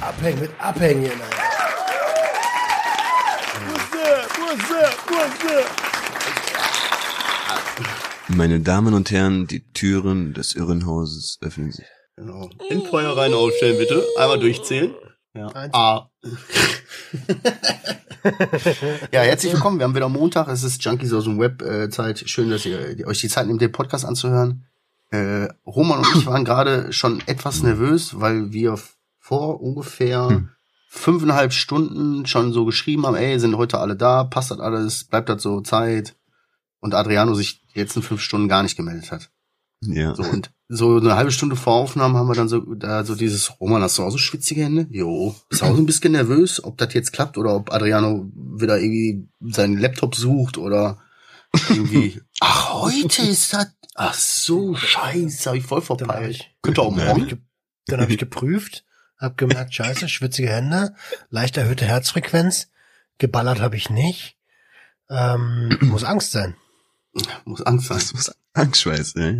Abhängen mit Abhängen. Alter. What's up? What's up? Meine Damen und Herren, die Türen des Irrenhauses öffnen sich. Genau. In Feuerreihen aufstellen, bitte. Einmal durchzählen. Ja. Eins. A. ja, herzlich willkommen. Wir haben wieder Montag. Es ist Junkies aus dem Web äh, Zeit. Schön, dass ihr die- euch die Zeit nehmt, den Podcast anzuhören. Äh, Roman und ich waren gerade schon etwas nervös, weil wir vor ungefähr Hm. fünfeinhalb Stunden schon so geschrieben haben, ey, sind heute alle da, passt das alles, bleibt das so Zeit. Und Adriano sich die letzten fünf Stunden gar nicht gemeldet hat. Ja. So, und so eine halbe Stunde vor Aufnahmen haben wir dann so, da so dieses, Roman, hast du auch so schwitzige Hände? Jo. Bist auch so ein bisschen nervös, ob das jetzt klappt oder ob Adriano wieder irgendwie seinen Laptop sucht oder irgendwie, ach, heute ist das, ach so, scheiße, hab ich voll Dann verpeilt. ich, Könnte auch dann ich, morgen. ge- dann hab ich geprüft, hab gemerkt, scheiße, schwitzige Hände, leicht erhöhte Herzfrequenz, geballert habe ich nicht. Ähm, muss Angst sein. Muss Angst sein. Das muss Angstschweiß, ja.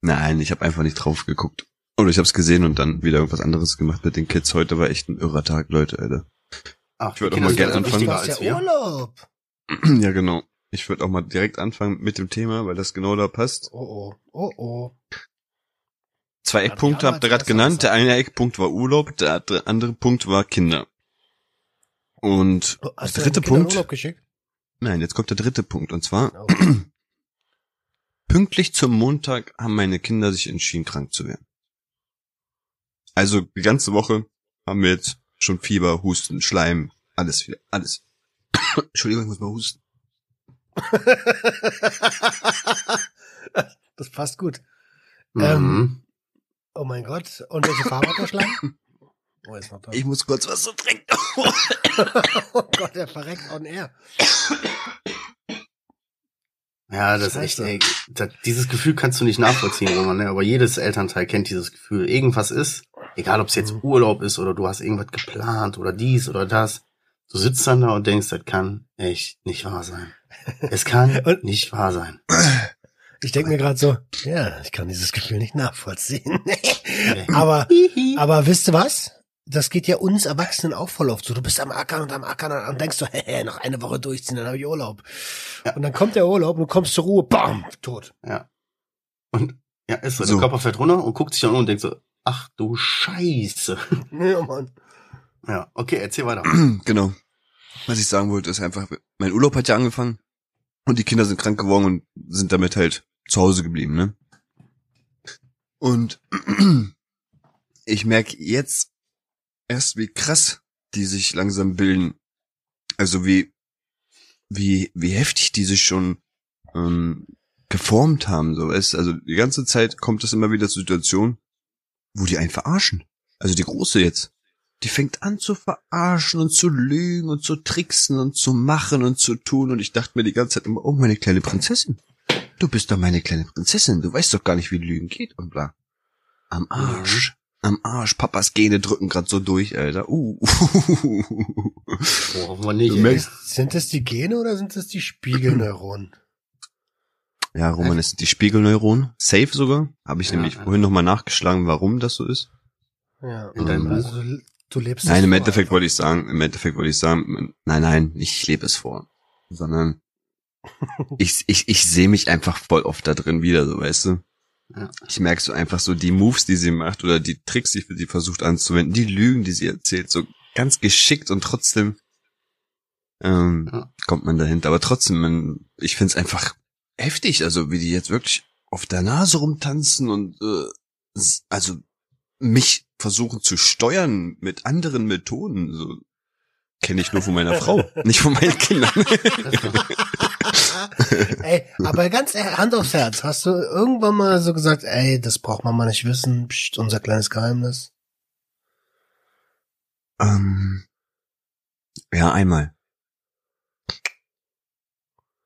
Nein, ich habe einfach nicht drauf geguckt. Oder ich habe es gesehen und dann wieder irgendwas anderes gemacht mit den Kids. Heute war echt ein irrer Tag, Leute, Alter. Ach, Ich würd die auch mal gerne anfangen. als ja wir. Urlaub. ja, genau. Ich würde auch mal direkt anfangen mit dem Thema, weil das genau da passt. Oh oh, oh oh. Zwei Eckpunkte habt ihr gerade genannt. Der eine Eckpunkt war Urlaub, der andere- Punkt war Kinder. Und der Hast du dritte Punkt, Urlaub geschickt? nein, jetzt kommt der dritte Punkt. Und zwar, Oh. pünktlich zum Montag haben meine Kinder sich entschieden, krank zu werden. Also die ganze Woche haben wir jetzt schon Fieber, Husten, Schleim, alles wieder, alles. Entschuldigung, ich muss mal husten. das passt gut. Mhm. Ähm, Oh mein Gott. Und welche Farbe hat der Schleim? Oh, ist noch da. Ich muss kurz was zu trinken. oh Gott, der verreckt on air. Ja, das ist echt, Scheiße. ey, das, dieses Gefühl kannst du nicht nachvollziehen, Roman, ne? aber jedes Elternteil kennt dieses Gefühl. Irgendwas ist, egal ob es jetzt Mhm. Urlaub ist oder du hast irgendwas geplant oder dies oder das. Du sitzt dann da und denkst, das kann echt nicht wahr sein. Es kann nicht wahr sein. Ich denke mir gerade so, ja, ich kann dieses Gefühl nicht nachvollziehen. Aber, aber wisst ihr was? Das geht ja uns Erwachsenen auch voll oft so. Du bist am Ackern und am Ackern und denkst so, hey, noch eine Woche durchziehen, dann habe ich Urlaub. Ja. Und dann kommt der Urlaub und du kommst zur Ruhe, bam, tot. Ja. Und ja, ist so, So. der Körper fährt runter und guckt sich dann um und denkt so, ach du Scheiße. Ja, Mann. Ja, okay, erzähl weiter. genau. Was ich sagen wollte, ist einfach, mein Urlaub hat ja angefangen und die Kinder sind krank geworden und sind damit halt zu Hause geblieben, ne? Und ich merke jetzt erst, wie krass die sich langsam bilden. Also wie, wie, wie heftig die sich schon ähm, geformt haben, so weißt Also die ganze Zeit kommt es immer wieder zu Situationen, wo die einen verarschen. Also die Große jetzt die fängt an zu verarschen und zu lügen und zu tricksen und zu machen und zu tun. Und ich dachte mir die ganze Zeit immer, oh, meine kleine Prinzessin. Du bist doch meine kleine Prinzessin. Du weißt doch gar nicht, wie Lügen geht und bla. Am Arsch. Am Arsch. Papas Gene drücken grad so durch, Alter. Uh. Boah, wir nicht. Sind das die Gene oder sind das die Spiegelneuronen? ja, Roman, das sind die Spiegelneuronen. Safe sogar. Habe ich Ja, nämlich ja. vorhin nochmal nachgeschlagen, warum das so ist. Ja. In deinem also du, du lebst Nein, im Endeffekt wollte ich sagen, im Endeffekt wollte ich sagen, nein, nein, ich lebe es vor. Sondern ich, ich, ich sehe mich einfach voll oft da drin wieder, so weißt du. Ja. Ich merke so einfach so die Moves, die sie macht oder die Tricks, die sie versucht anzuwenden, die Lügen, die sie erzählt, so ganz geschickt und trotzdem ähm, Ja. kommt man dahinter. Aber trotzdem, man, ich find's einfach heftig, also wie die jetzt wirklich auf der Nase rumtanzen und äh, also mich versuchen zu steuern mit anderen Methoden. So kenne ich nur von meiner Frau, nicht von meinen Kindern. ey, aber ganz ehrlich, Hand aufs Herz, hast du irgendwann mal so gesagt, ey, das braucht man mal nicht wissen, Psst, unser kleines Geheimnis? ähm, ja, einmal.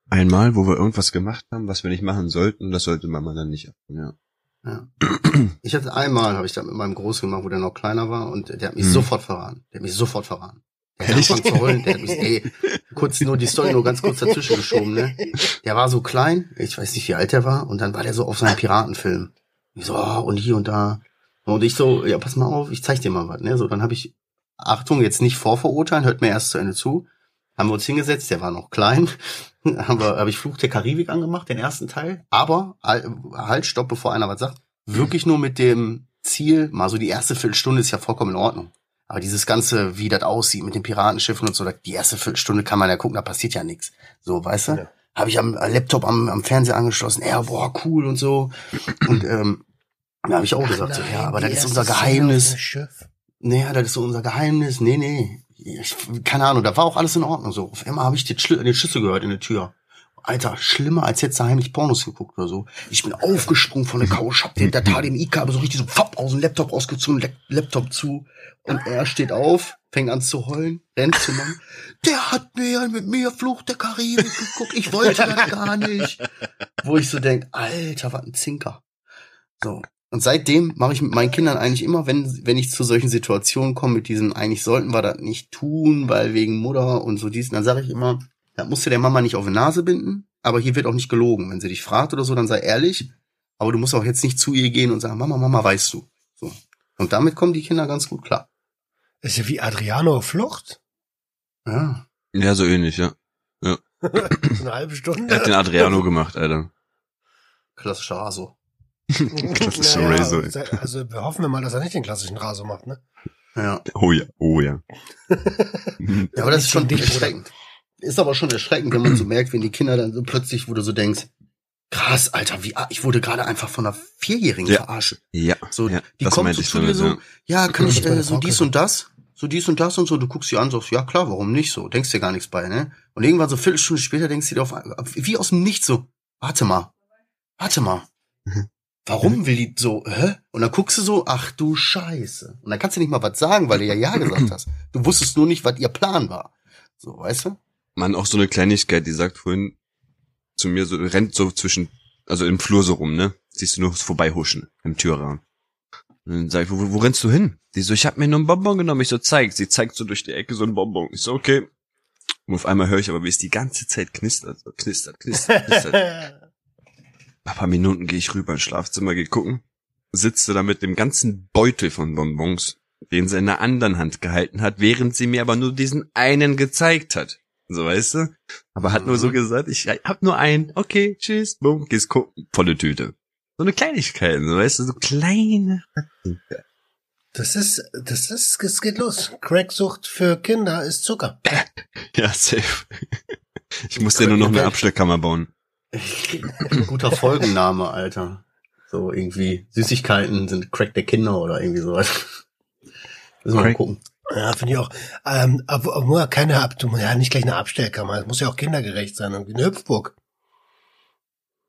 Einmal, wo wir irgendwas gemacht haben, was wir nicht machen sollten, das sollte Mama dann nicht. Ja. Ja. Ich hatte einmal, habe ich das mit meinem Großen gemacht, wo der noch kleiner war und der hat mich Mhm. sofort verraten. Der hat mich sofort verraten. Der hat angefangen zu heulen. Der, ey, kurz nur die Story nur ganz kurz dazwischen geschoben, ne? Der war so klein, ich weiß nicht, wie alt er war, und dann war der so auf seinem Piratenfilm. Ich so, oh, und hier und da. Und ich so, ja, pass mal auf, ich zeig dir mal was, ne? So, dann habe ich, Achtung, jetzt nicht vorverurteilen, hört mir erst zu Ende zu. Haben wir uns hingesetzt, der war noch klein. haben wir, habe ich Fluch der Karibik angemacht, den ersten Teil. Aber, halt, stopp, bevor einer was sagt. Wirklich nur mit dem Ziel, mal so die erste Viertelstunde ist ja vollkommen in Ordnung. Aber dieses Ganze, wie das aussieht mit den Piratenschiffen und so, die erste Viertelstunde kann man ja gucken, da passiert ja nichts. So, weißt du? Ja. Habe ich am Laptop am, am Fernseher angeschlossen, ja, boah, cool und so. Und ähm, da habe ich auch Ach gesagt, nein, so, ja, aber das ist unser Geheimnis. Nee, das ist so unser Geheimnis. Nee, nee. Ich, keine Ahnung, da war auch alles in Ordnung. So, auf einmal habe ich den, Schl den Schlüssel gehört in der Tür. Alter, schlimmer, als hättest du heimlich Pornos geguckt oder so. Ich bin aufgesprungen von der Couch, hab den, der HDMI-Kabel so richtig so fapp aus dem Laptop rausgezogen, Laptop zu. Und er steht auf, fängt an zu heulen, rennt zu Mann. Der hat mir mit mir Fluch der Karibik geguckt, ich wollte das gar nicht. Wo ich so denk, Alter, was ein Zinker. So. Und seitdem mache ich mit meinen Kindern eigentlich immer, wenn, wenn ich zu solchen Situationen komme, mit diesem, eigentlich sollten wir das nicht tun, weil wegen Mutter und so dies, dann sage ich immer, da musst du der Mama nicht auf die Nase binden, aber hier wird auch nicht gelogen. Wenn sie dich fragt oder so, dann sei ehrlich, aber du musst auch jetzt nicht zu ihr gehen und sagen, Mama, Mama, weißt du. So. Und damit kommen die Kinder ganz gut klar. Ist ja wie Adriano Flucht. Ja. Ja, so ähnlich, ja. Ja. Eine halbe Stunde. Er hat den Adriano gemacht, Alter. Klassischer Raso. Klassischer naja, Raso. Also wir hoffen wir mal, dass er nicht den klassischen Raso macht, ne? Ja. Oh ja, oh ja. ja, aber das ist schon erschreckend. Ist aber schon erschreckend, wenn man so merkt, wenn die Kinder dann so plötzlich, wo du so denkst, krass, Alter, wie, ich wurde gerade einfach von einer Vierjährigen ja. verarscht. Ja. So, ja, die kommt so zu dir so, ja, kann ich, äh, so dies und das, so dies und das und so, du guckst sie an, sagst, ja klar, warum nicht so, denkst dir gar nichts bei, ne? Und irgendwann so Viertelstunde später denkst du dir auf, wie aus dem Nichts so, warte mal, warte mal. Warum will die so, hä? Und dann guckst du so, ach du Scheiße. Und dann kannst du nicht mal was sagen, weil du ja Ja gesagt hast. Du wusstest nur nicht, was ihr Plan war. So, weißt du? Man, auch so eine Kleinigkeit, die sagt vorhin zu mir so, rennt so zwischen, also im Flur so rum, ne? Siehst du nur vorbeihuschen im Türrahmen. Und dann sag ich, wo, wo rennst du hin? Die so, ich hab mir nur einen Bonbon genommen. Ich so, zeig. Sie zeigt so durch die Ecke so einen Bonbon. Ich so, okay. Und auf einmal höre ich aber, wie es die ganze Zeit knistert, so knistert, knistert, knistert. Nach ein paar Minuten gehe ich rüber ins Schlafzimmer, geh gucken. Sitze da mit dem ganzen Beutel von Bonbons, den sie in der anderen Hand gehalten hat, während sie mir aber nur diesen einen gezeigt hat. So, weißt du? Aber hat mhm. nur so mhm. gesagt, ich hab nur einen, okay, tschüss, bumm, gehst gucken, volle Tüte. So eine Kleinigkeit, so, weißt du, so kleine. Das ist, das ist, es geht los. Cracksucht für Kinder ist Zucker. ja, safe. Ich muss dir nur noch eine Abstellkammer bauen. Guter Folgenname, Alter. So irgendwie Süßigkeiten sind Crack der Kinder oder irgendwie sowas. Müssen wir mal gucken. Ja, finde ich auch. Ähm, aber nur keine Ab ja nicht gleich eine Abstellkammer. Es muss ja auch kindergerecht sein, irgendwie eine Hüpfburg.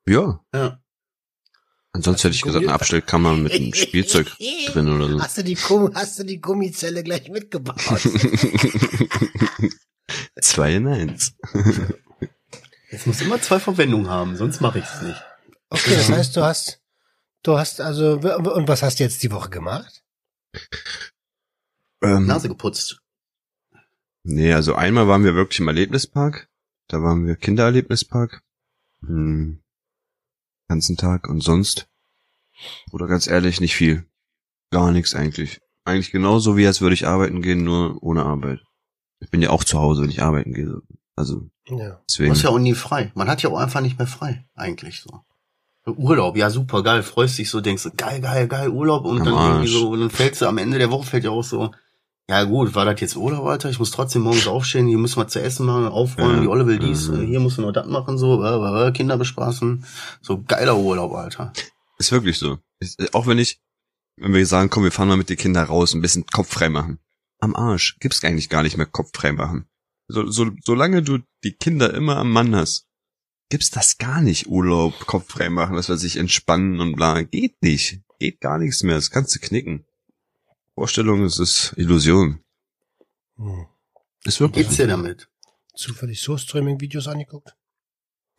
Ja. Ja. Ansonsten hätte ich gesagt, eine Abstellkammer mit einem Spielzeug drin oder so. Hast du die, hast du die Gummizelle gleich mitgebaut? Zwei in eins. Es muss immer zwei Verwendungen haben, sonst mache ich es nicht. Okay, das heißt, du hast, du hast also, und was hast du jetzt die Woche gemacht? Ähm, Nase geputzt. Nee, also einmal waren wir wirklich im Erlebnispark. Da waren wir Kindererlebnispark. Hm, ganzen Tag und sonst. Oder ganz ehrlich, nicht viel. Gar nichts eigentlich. Eigentlich genauso wie als würde ich arbeiten gehen, nur ohne Arbeit. Ich bin ja auch zu Hause, wenn ich arbeiten gehe. Also ja. deswegen. Du hast ja auch nie frei. Man hat ja auch einfach nicht mehr frei, eigentlich so. Urlaub, ja super geil, freust dich so, denkst du, geil, geil, geil, Urlaub und am dann Arsch. irgendwie so, und dann fällst du am Ende der Woche fällt ja auch so, ja gut, war das jetzt Urlaub, Alter? Ich muss trotzdem morgens aufstehen, hier müssen wir zu essen machen, aufräumen, ja. die Olle will dies, mhm. hier musst du noch das machen, so, äh, äh, Kinder bespaßen. So geiler Urlaub, Alter. Ist wirklich so. Ist, auch wenn ich, wenn wir sagen, komm, wir fahren mal mit den Kindern raus, ein bisschen Kopf frei machen. Am Arsch. Gibt's eigentlich gar nicht mehr Kopf frei machen. So, so, solange du die Kinder immer am Mann hast, gibt's das gar nicht. Urlaub, Kopf frei machen, was weiß ich, entspannen und bla. Geht nicht. Geht gar nichts mehr. Das kannst du knicken. Vorstellung, es ist Illusion. Hm. Ist wirklich. Geht's dir damit? Zufällig so Streaming-Videos angeguckt?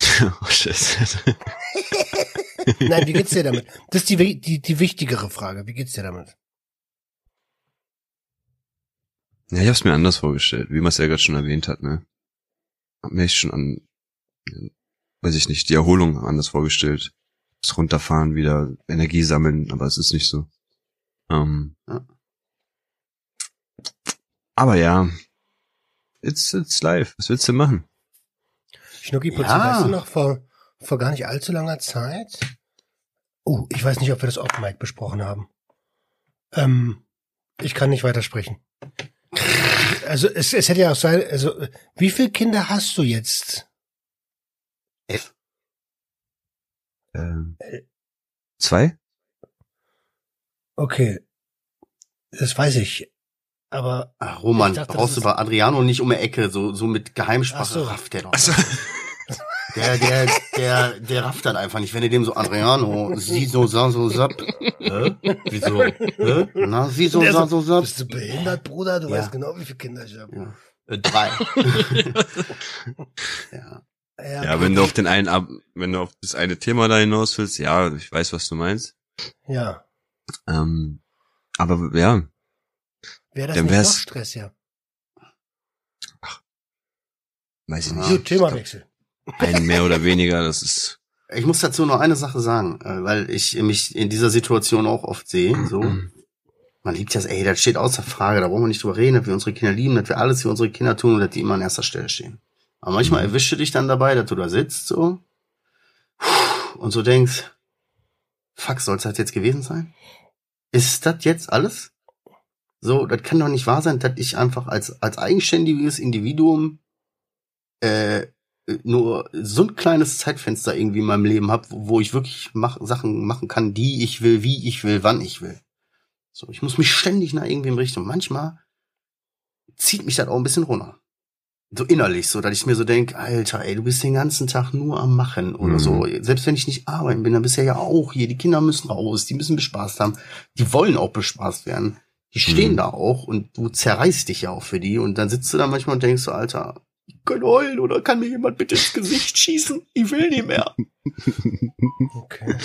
oh, Scheiße. Nein, wie geht's dir damit? Das ist die, die, die wichtigere Frage. Wie geht's dir damit? Ja, ich hab's mir anders vorgestellt, wie Marcel gerade schon erwähnt hat, ne? Hab mir echt schon an, weiß ich nicht, die Erholung anders vorgestellt. Das Runterfahren, wieder Energie sammeln, aber es ist nicht so. Ähm, Ja. Aber ja, it's, it's live. Was willst du machen? Schnucki Ja. weißt du noch, vor, vor gar nicht allzu langer Zeit? Oh, ich weiß nicht, ob wir das Off-Mic besprochen haben. Ähm, ich kann nicht weitersprechen. Also es, es hätte ja auch sein, also äh, wie viele Kinder hast du jetzt? F. Ähm, zwei? Okay, das weiß ich. Aber Ach, Roman, dachte, brauchst du bei Adriano nicht um die Ecke, so, so mit Geheimsprache Ach so. rafft der doch. Also, Der, der, der, der rafft dann einfach nicht, wenn du dem so Adriano, sie so, sa, so, sap. Hä? Wieso? Hä? Na, sie so, sa, so, so, sap. bist du behindert, Bruder? Du Ja. weißt genau, wie viele Kinder ich habe. Ja. Äh, drei. ja. ja, wenn du auf den einen, Ab wenn du auf das eine Thema da hinaus willst, ja, ich weiß, was du meinst. Ja. Ähm, aber ja, Wäre das Dann nicht wär's- noch Stress, ja. weiß ich nicht. Gut, Themawechsel. Ein mehr oder weniger, das ist. Ich muss dazu noch eine Sache sagen, äh, weil ich mich in dieser Situation auch oft sehe, so. Man liebt ja, ey, das steht außer Frage, da brauchen wir nicht drüber reden, dass wir unsere Kinder lieben, dass wir alles für unsere Kinder tun und dass die immer an erster Stelle stehen. Aber manchmal Mhm. erwischt du dich dann dabei, dass du da sitzt, so, und so denkst, fuck, soll es das jetzt gewesen sein? Ist das jetzt alles? So, das kann doch nicht wahr sein, dass ich einfach als, als eigenständiges Individuum, äh, nur so ein kleines Zeitfenster irgendwie in meinem Leben habe, wo wo ich wirklich mach, Sachen machen kann, die ich will, wie ich will, wann ich will. So, ich muss mich ständig nach irgendwem richten. Und manchmal zieht mich das auch ein bisschen runter. So innerlich, so dass ich mir so denk, Alter, ey, du bist den ganzen Tag nur am Machen oder Mhm. so. Selbst wenn ich nicht arbeiten bin, dann bist du ja auch hier. Die Kinder müssen raus, die müssen bespaßt haben. Die wollen auch bespaßt werden. Die stehen Mhm. da auch und du zerreißt dich ja auch für die. Und dann sitzt du da manchmal und denkst so, Alter, ich kann heulen oder kann mir jemand bitte ins Gesicht schießen? Ich will nicht mehr. Okay.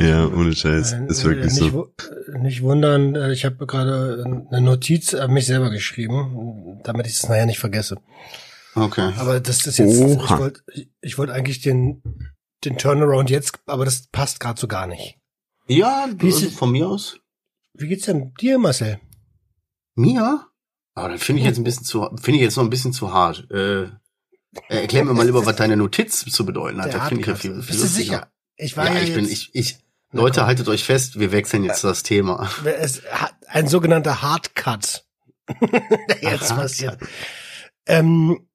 Ja, ohne Scheiß. Äh, Ist wirklich nicht, so. äh, nicht wundern, äh, ich habe gerade eine Notiz an mich selber geschrieben, damit ich es nachher nicht vergesse. Okay. Aber das ist jetzt, Oha. ich wollte ich, wollte eigentlich den, den Turnaround jetzt, aber das passt gerade so gar nicht. Ja, Wie ist also es- von mir aus. Wie geht's denn dir, Marcel? Mir? Aber das finde ich jetzt ein bisschen zu, finde ich jetzt noch ein bisschen zu hart. Äh, äh, erklär mir mal lieber, was deine Notiz zu bedeuten hat. Das finde ich ja viel, viel Bist du sicher? Ich war Ja, ja, ich bin, ich, ich, Leute, haltet euch fest, wir wechseln jetzt das Thema. Es hat ein sogenannter Hardcut. jetzt Ach, passiert. Ähm,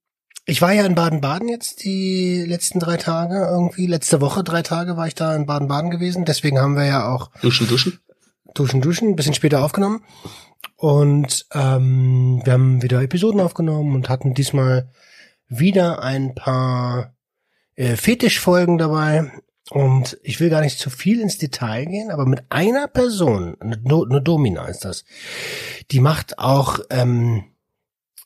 ich war ja in Baden-Baden jetzt die letzten drei Tage irgendwie. Letzte Woche drei Tage war ich da in Baden-Baden gewesen. Deswegen haben wir ja auch Duschen, duschen? Duschen, Duschen ein bisschen später aufgenommen. Und ähm, wir haben wieder Episoden aufgenommen und hatten diesmal wieder ein paar äh, Fetischfolgen dabei. Und ich will gar nicht zu viel ins Detail gehen, aber mit einer Person, eine, Do eine Domina ist das, die macht auch, ähm,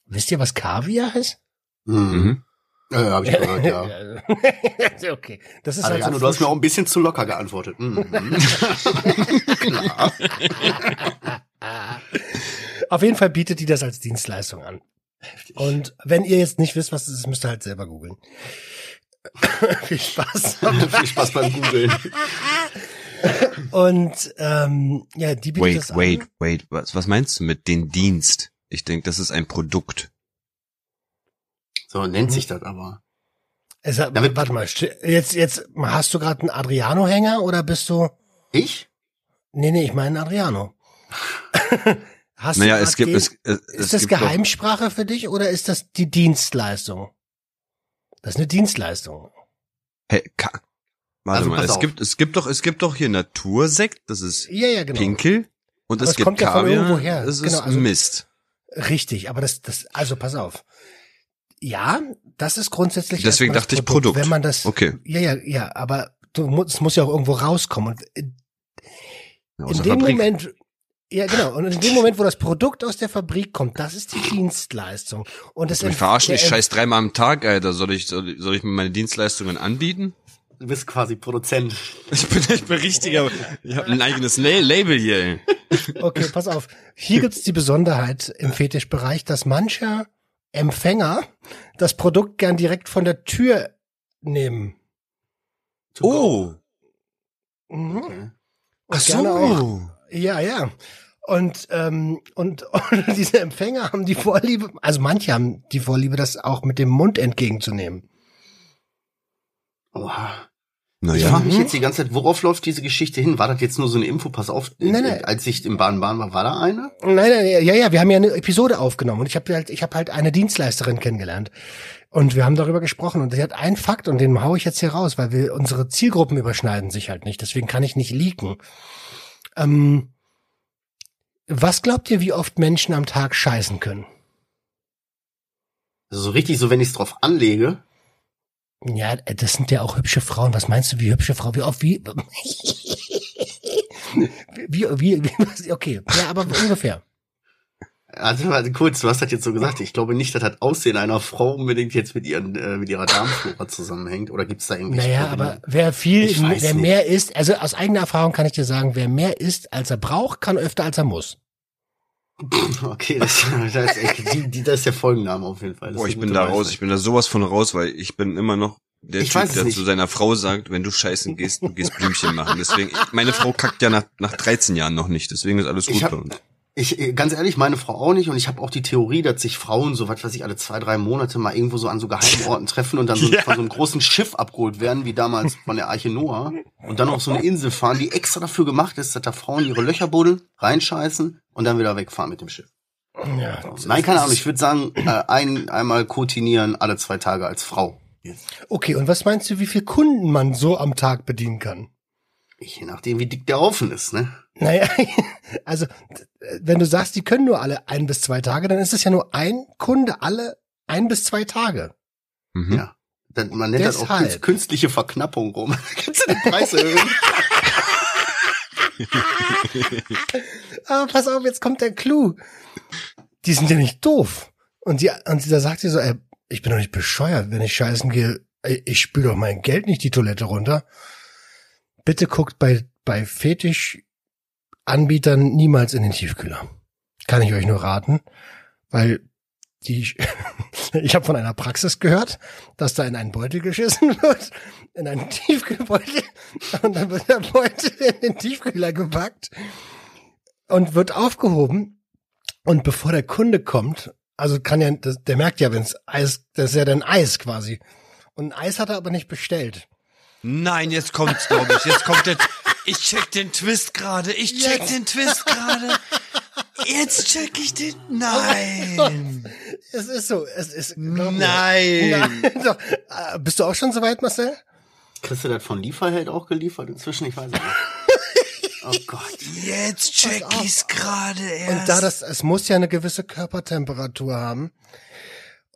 wisst ihr, was Kaviar ist? Mhm. Ja, hab ich gehört, ja. okay, das ist Adriano, also du hast mir auch ein bisschen zu locker geantwortet. Mhm. Klar. Auf jeden Fall bietet die das als Dienstleistung an. Und wenn ihr jetzt nicht wisst, was das ist, müsst ihr halt selber googeln. Viel Spaß. Viel Spaß beim Googlen. Und ähm, ja, die bietet Wait, das wait, an. wait. Was, was meinst du mit den Dienst? Ich denke, das ist ein Produkt. So nennt sich das aber. Es, Damit- warte mal, jetzt, jetzt hast du gerade einen Adriano-Hänger oder bist du? Ich? Nee, nee, ich meine Adriano. hast Naja, du es gibt, den, es, es, es ist das gibt doch- Geheimsprache für dich oder ist das die Dienstleistung? Das ist eine Dienstleistung. Hey, ka Warte Also mal, es auf. gibt, es gibt doch, es gibt doch hier Natursekt, das ist Ja, ja, genau. Pinkel. Und Aber es es gibt kommt ja von Kaviar, irgendwoher. das ist Genau, also- Mist. Richtig, aber das, das, also pass auf. Ja, das ist grundsätzlich. Deswegen dachte ich Produkt. Wenn man das, Okay. ja, ja, ja, aber es muss ja auch irgendwo rauskommen. Und in Aus in der dem Fabrik. Moment, ja genau, und in dem Moment, wo das Produkt aus der Fabrik kommt, das ist die Dienstleistung. Und das Mich verarschen, der ich ent- scheiß dreimal am Tag, Alter. Soll ich, soll, ich- soll ich mir meine Dienstleistungen anbieten? Du bist quasi Produzent. Ich bin, ich bin richtiger, ich habe ein eigenes La Label hier. ey. Okay, pass auf. Hier gibt's die Besonderheit im Fetischbereich, dass mancher Empfänger das Produkt gern direkt von der Tür nehmen. To. Oh, Mhm. Okay. Ach gerne auch. so. Ja, ja. Und, ähm, und, und diese Empfänger haben die Vorliebe, also manche haben die Vorliebe, das auch mit dem Mund entgegenzunehmen. Oha. Ich Naja, frage mich Mhm. jetzt die ganze Zeit, worauf läuft diese Geschichte hin? War das jetzt nur so eine Info? Pass auf, äh, Nein, nein. als ich im Bahn-Bahn war, war da eine? Nein, nein, ja, ja, wir haben ja eine Episode aufgenommen und ich habe halt, ich habe halt eine Dienstleisterin kennengelernt und wir haben darüber gesprochen und sie hat einen Fakt und den hau ich jetzt hier raus, weil wir unsere Zielgruppen überschneiden sich halt nicht, deswegen kann ich nicht leaken. Ähm, was glaubt ihr, wie oft Menschen am Tag scheißen können? Also so richtig, so wenn ich es drauf anlege. Ja, das sind ja auch hübsche Frauen. Was meinst du, wie hübsche Frau? Wie oft, wie, wie, wie, wie, okay, ja, aber ungefähr. Also warte, kurz, du hast das jetzt so gesagt. Ich glaube nicht, dass das Aussehen einer Frau unbedingt jetzt mit ihren äh, mit ihrer Darmflora zusammenhängt. Oder gibt's da irgendwie? Naja, aber wer viel, wer nicht. mehr isst, also aus eigener Erfahrung kann ich dir sagen, wer mehr isst, als er braucht, kann öfter, als er muss. Okay, das, das, ist, die, die, das ist der Folgenname auf jeden Fall. Das boah, ich bin da raus, ich bin da sowas von raus, weil ich bin immer noch der Ich Typ, der nicht. zu seiner Frau sagt, wenn du scheißen gehst, du gehst Blümchen machen. Deswegen, meine Frau kackt ja nach, nach 13 Jahren noch nicht, deswegen ist alles gut Ich hab- bei uns. Ich, äh, ganz ehrlich, meine Frau auch nicht. Und ich habe auch die Theorie, dass sich Frauen, so was weiß ich, alle zwei, drei Monate mal irgendwo so an so geheimen Orten treffen und dann so Ja. von so einem großen Schiff abgeholt werden, wie damals von der Arche Noah. Und dann auf so eine Insel fahren, die extra dafür gemacht ist, dass da Frauen ihre Löcher buddeln, reinscheißen und dann wieder wegfahren mit dem Schiff. Ja. Nein, keine Ahnung. Ich würde sagen, äh, ein, einmal kotinieren alle zwei Tage als Frau. Okay, und was meinst du, wie viel Kunden man so am Tag bedienen kann? Je nachdem, wie dick der Ofen ist, ne? Naja, also wenn du sagst, die können nur alle ein bis zwei Tage, dann ist es ja nur ein Kunde alle ein bis zwei Tage. Mhm. Ja. Dann, man nennt das auch Deshalb. künst- künstliche Verknappung rum. Kannst du den Preis erhöhen? Aber pass auf, jetzt kommt der Clou. Die sind ja nicht doof. Und, die, und da sagt sie so, ey, ich bin doch nicht bescheuert, wenn ich scheißen gehe. ey, Ich spüle doch mein Geld nicht die Toilette runter. Bitte guckt bei, bei Fetischanbietern niemals in den Tiefkühler. Kann ich euch nur raten, weil die, ich habe von einer Praxis gehört, dass da in einen Beutel geschissen wird, in einen Tiefkühlbeutel, und dann wird der Beutel in den Tiefkühler gepackt und wird aufgehoben. Und bevor der Kunde kommt, also kann ja, der merkt ja, wenn es Eis, das ist ja dann Eis quasi. Und Eis hat er aber nicht bestellt. Nein, jetzt kommt's, glaube ich. Jetzt kommt der. Ich check den Twist gerade. Ich check Jetzt. den Twist gerade. Jetzt check ich den. Nein. Es ist so, es ist. Nein. Nein. Doch. Äh, Bist du auch schon so weit, Marcel? Kriegst du das von Lieferheld auch geliefert inzwischen? Ich weiß nicht. Oh Gott. Jetzt check ich's gerade erst. Und da das, es muss ja eine gewisse Körpertemperatur haben.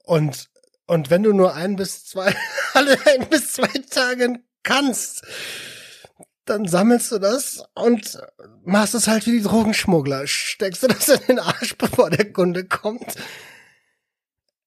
Und, und wenn du nur ein bis zwei, alle ein bis zwei Tage kannst, dann sammelst du das und machst es halt wie die Drogenschmuggler. Steckst du das in den Arsch, bevor der Kunde kommt.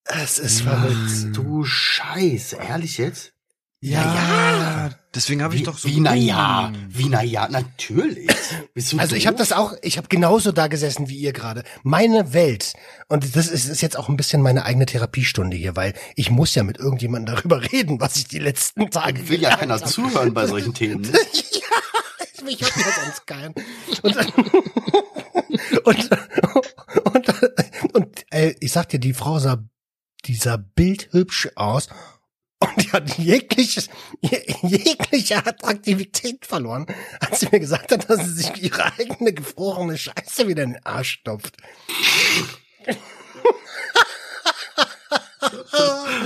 Es ist verrückt. Du Scheiße, ehrlich jetzt? ja, Deswegen habe ich doch so. wie na ja, wie na ja, natürlich. Bist du Also ich habe das auch, ich habe genauso da gesessen wie ihr gerade. Meine Welt. Und das ist, ist jetzt auch ein bisschen meine eigene Therapiestunde hier, weil ich muss ja mit irgendjemandem darüber reden, was ich die letzten Tage will ja keiner hab. zuhören bei solchen Themen. Ne? ja, ich hab ja sonst keinen. Und, und, und, und ey, ich sag dir, die Frau sah, die sah bildhübsch aus und die hat jegliches, je- jegliche Attraktivität verloren, als sie mir gesagt hat, dass sie sich ihre eigene gefrorene Scheiße wieder in den Arsch stopft.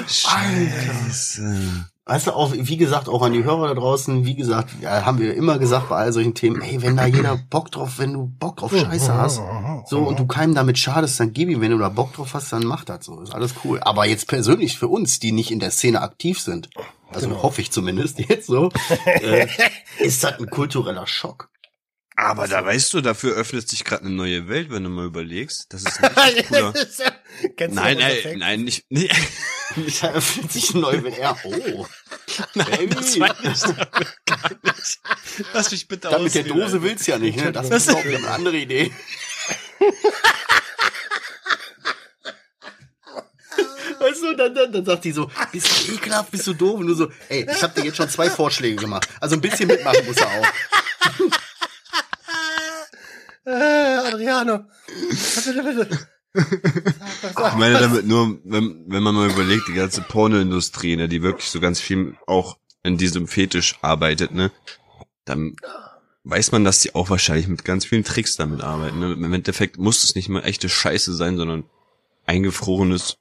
Scheiße. Weißt du, auch, wie gesagt, auch an die Hörer da draußen, wie gesagt, ja, haben wir immer gesagt bei all solchen Themen, hey, wenn da jeder Bock drauf, wenn du Bock drauf Scheiße hast, so, und du keinem damit schadest, dann gib ihm, wenn du da Bock drauf hast, dann mach das so, ist alles cool. Aber jetzt persönlich für uns, die nicht in der Szene aktiv sind, also Genau. hoffe ich zumindest jetzt so, äh, ist das ein kultureller Schock. Aber da weißt du, dafür öffnet sich gerade eine neue Welt, wenn du mal überlegst. Das ist ein richtig cooler. Kennst du Nein, das nein, Effekt? nein, nicht. Nee. Da öffnet sich ein neuer Welt. Ja, oh. Nein, das war nicht. Gar nicht. Lass mich bitte Dann mit der Dose willst du ja nicht, ne? Das ist auch eine andere Idee. Weißt du, dann, dann, dann sagt die so, bist du ekelhaft, bist du doof? Und du so, ey, ich habe dir jetzt schon zwei Vorschläge gemacht. Also ein bisschen mitmachen muss er auch. Äh, Adriano. Bitte, bitte. Ich meine damit nur, wenn, wenn man mal überlegt, die ganze Pornoindustrie, ne, die wirklich so ganz viel auch in diesem Fetisch arbeitet, ne, dann weiß man, dass die auch wahrscheinlich mit ganz vielen Tricks damit arbeiten. Ne? Im Endeffekt muss es nicht mal echte Scheiße sein, sondern eingefrorenes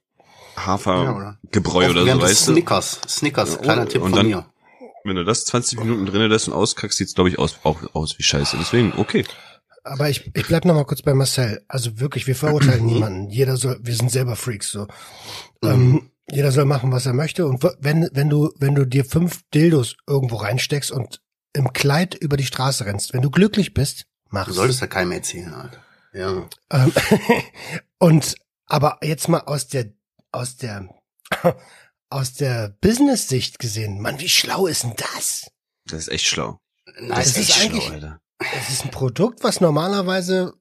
Ja, oder? Hafergebräu oder so, weißt du? Snickers, Snickers, Ja, kleiner Tipp und von dann- mir. Wenn du das 20 Minuten drinnen lässt und auskackst, sieht's glaube ich aus, auch aus wie Scheiße. Deswegen, okay. Aber ich, ich bleib noch mal kurz bei Marcel. Also wirklich, wir verurteilen niemanden. Jeder soll, wir sind selber Freaks, so. Ähm, jeder soll machen, was er möchte. Und wenn, wenn du, wenn du dir fünf Dildos irgendwo reinsteckst und im Kleid über die Straße rennst, wenn du glücklich bist, mach's. Du solltest ja keinem erzählen, Alter. Ja. Ähm, und aber jetzt mal aus der aus der aus der Business-Sicht gesehen, Mann, wie schlau ist denn das? Das ist echt schlau. Nein, Das ist ist echt eigentlich- schlau, Alter. Es ist ein Produkt, was normalerweise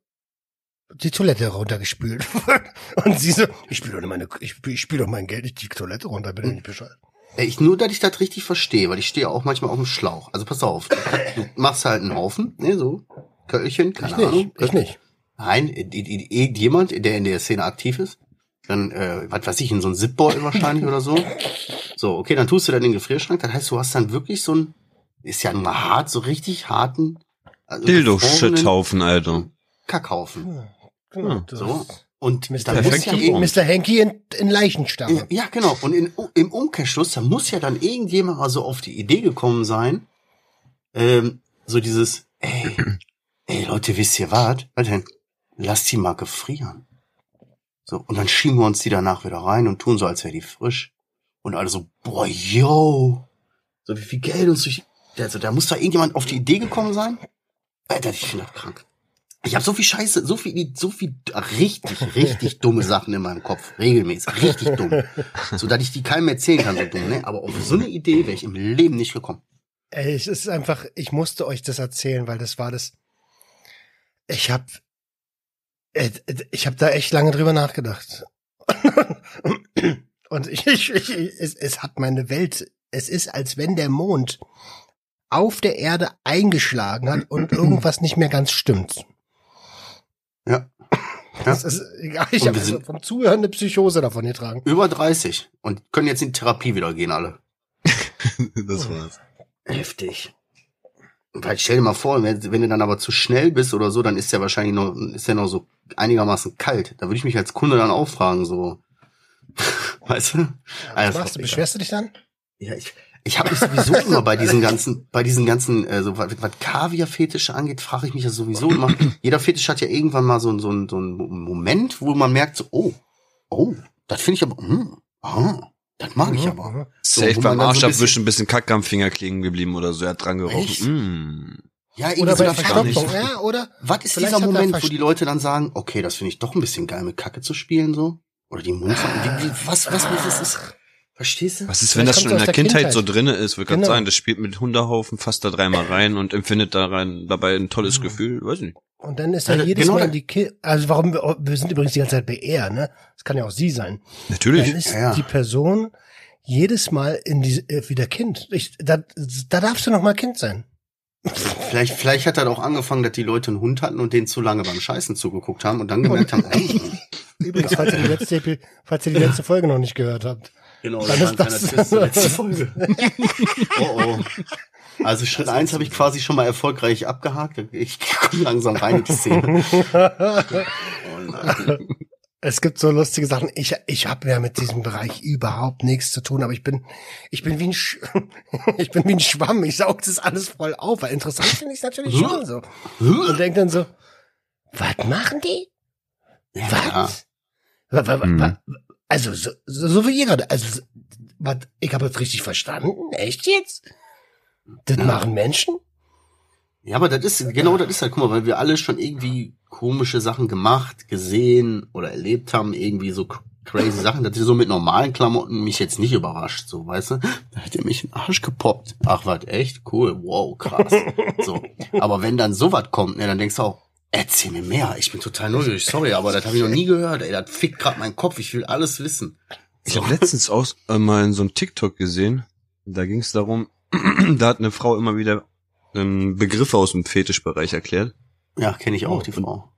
die Toilette runtergespült wird. Und sie so, ich spiele doch nicht meine, ich, ich spiele doch mein Geld nicht die Toilette runter, bin ich nicht bescheuert. Ey, Ich, nur, dass ich das richtig verstehe, weil ich stehe auch manchmal auf dem Schlauch. Also pass auf, du machst halt einen Haufen, ne, so, Köllchen, keine Ich nicht, Ahnung. ich nicht. Nein, irgendjemand, der in der Szene aktiv ist, dann, äh, was weiß ich, in so ein Zipbeutel wahrscheinlich oder so. So, okay, dann tust du dann in den Gefrierschrank, das heißt, du hast dann wirklich so ein, ist ja nur hart, so richtig harten, also Dildo-Shithaufen, Alter. Kackhaufen. Genau, Ja, So. Und Mr. muss ja, Form. Mr. Henky in, in Leichenstarre. ja, genau. Und in, im Umkehrschluss, da muss ja dann irgendjemand mal so auf die Idee gekommen sein, ähm, so dieses, ey, ey Leute, wisst ihr was? Was denn? Lass die mal gefrieren. So, und dann schieben wir uns die danach wieder rein und tun so, als wäre die frisch. Und alle so, boah, yo. So wie viel Geld uns durch, also da muss da irgendjemand auf die Idee gekommen sein. Alter, ich finde das krank. Ich habe so viel Scheiße, so viel, so viel richtig, richtig dumme Sachen in meinem Kopf, regelmäßig, richtig dumm, so dass ich die keinem erzählen kann, so dumm. Ne? Aber auf so eine Idee wäre ich im Leben nicht gekommen. Ey, es ist einfach, ich musste euch das erzählen, weil das war das. Ich hab, äh, ich hab da echt lange drüber nachgedacht. Und ich, ich, ich es, es hat meine Welt, es ist, als wenn der Mond auf der Erde eingeschlagen hat und irgendwas nicht mehr ganz stimmt. Ja. Das ist, egal, ich habe sind- vom Zuhören eine Psychose davon getragen. Über 30 und können jetzt in Therapie wieder gehen alle. das war's. Heftig. Weil stell dir mal vor, wenn, wenn du dann aber zu schnell bist oder so, dann ist der wahrscheinlich noch, ist der noch so einigermaßen kalt. Da würde ich mich als Kunde dann auch fragen, so. Weißt du? Was Also, machst du? Beschwerst du dich dann? Ja, ich, ich habe mich sowieso immer bei diesen ganzen, bei diesen ganzen, äh, so was, was Kaviar-Fetische angeht, frage ich mich ja sowieso immer. Jeder Fetisch hat ja irgendwann mal so, so, ein- so einen Moment, wo man merkt, so, oh, oh, das finde ich aber, hm, ah, das mag ich aber. Mhm. So, Safe beim so Arsch bisschen- abwischen, ein bisschen Kacke am Finger kleben geblieben oder so. Er hat dran gerochen. Mm. Ja, irgendwie Oder so bei. Verstopfung, ja, oder? Was ist Vielleicht dieser er Moment, wo die Leute dann sagen, okay, das finde ich doch ein bisschen geil, mit Kacke zu spielen, so? Oder die Mund, wie, wie, was, was, was, was ist, verstehst du? Was ist, wenn das schon in der der Kindheit, so Kindheit. drinne ist? Würde gerade Genau. sagen, das spielt mit Hundehaufen fast da dreimal rein und empfindet da rein dabei ein tolles Gefühl. Weiß nicht. Und dann ist Ja, da jedes genau Mal da- die Ki also warum wir, wir sind übrigens die ganze Zeit bei er, ne? Das kann ja auch sie sein. Natürlich. Dann ist Ja, ja. die Person jedes Mal in die äh, wieder Kind. Ich, da, da darfst du noch mal Kind sein. Vielleicht, vielleicht hat er auch angefangen, dass die Leute einen Hund hatten und den zu lange beim Scheißen zugeguckt haben und dann gemerkt haben, Übrigens, falls ihr die letzte, falls ihr die letzte Folge noch nicht gehört habt. Genau, Dann das ist das- Twist zur letzten Folge. Oh, oh. Also Schritt eins habe ich quasi schon mal erfolgreich abgehakt. Ich komme langsam rein in die Szene. Oh nein. Es gibt so lustige Sachen. Ich, ich habe ja mit diesem Bereich überhaupt nichts zu tun, aber ich bin, ich bin wie ein, Sch ich bin wie ein Schwamm. Ich saug das alles voll auf. Weil interessant finde ich es natürlich schon so. Und denk dann so, was machen die? Ja. Was? Wa- wa- wa- Mhm. Also, so, so, so wie ihr gerade. Also, was, ich habe das richtig verstanden. Echt jetzt? Das Ja. machen Menschen? Ja, aber das ist, genau das ist halt, guck mal, weil wir alle schon irgendwie komische Sachen gemacht, gesehen oder erlebt haben, irgendwie so crazy Sachen, dass sie so mit normalen Klamotten mich jetzt nicht überrascht, so, weißt du? Da hätte er mich in den Arsch gepoppt. Ach, was, echt? Cool, wow, krass. so. Aber wenn dann sowas kommt, ne, dann denkst du auch, erzähl mir mehr. Ich bin total neugierig, sorry, aber das habe ich noch nie gehört, ey, das fickt grad meinen Kopf, ich will alles wissen. Ich habe letztens aus, äh, mal in so einem TikTok gesehen, da ging es darum, da hat eine Frau immer wieder ähm, Begriffe aus dem Fetischbereich erklärt. Ja, kenne ich auch, die Frau.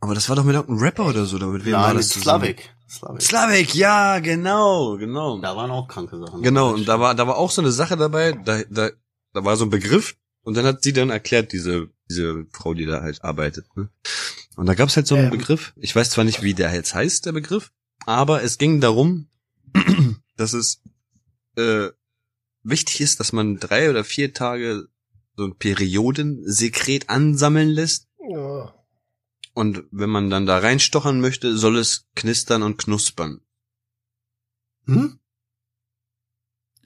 Aber das war doch mit irgendeinem Rapper oder so, damit wem war Nein, das zusammen? Slavik. Slavik. Slavik, ja, genau, genau. Da waren auch kranke Sachen. Genau, und da war, da war auch so eine Sache dabei, da, da, da war so ein Begriff und dann hat sie dann erklärt, diese, diese Frau, die da halt arbeitet. Ne? Und da gab's halt so einen Ähm. Begriff, ich weiß zwar nicht, wie der jetzt heißt, der Begriff, aber es ging darum, dass es äh, wichtig ist, dass man drei oder vier Tage so ein Periodensekret ansammeln lässt Ja. und wenn man dann da reinstochern möchte, soll es knistern und knuspern. Hm?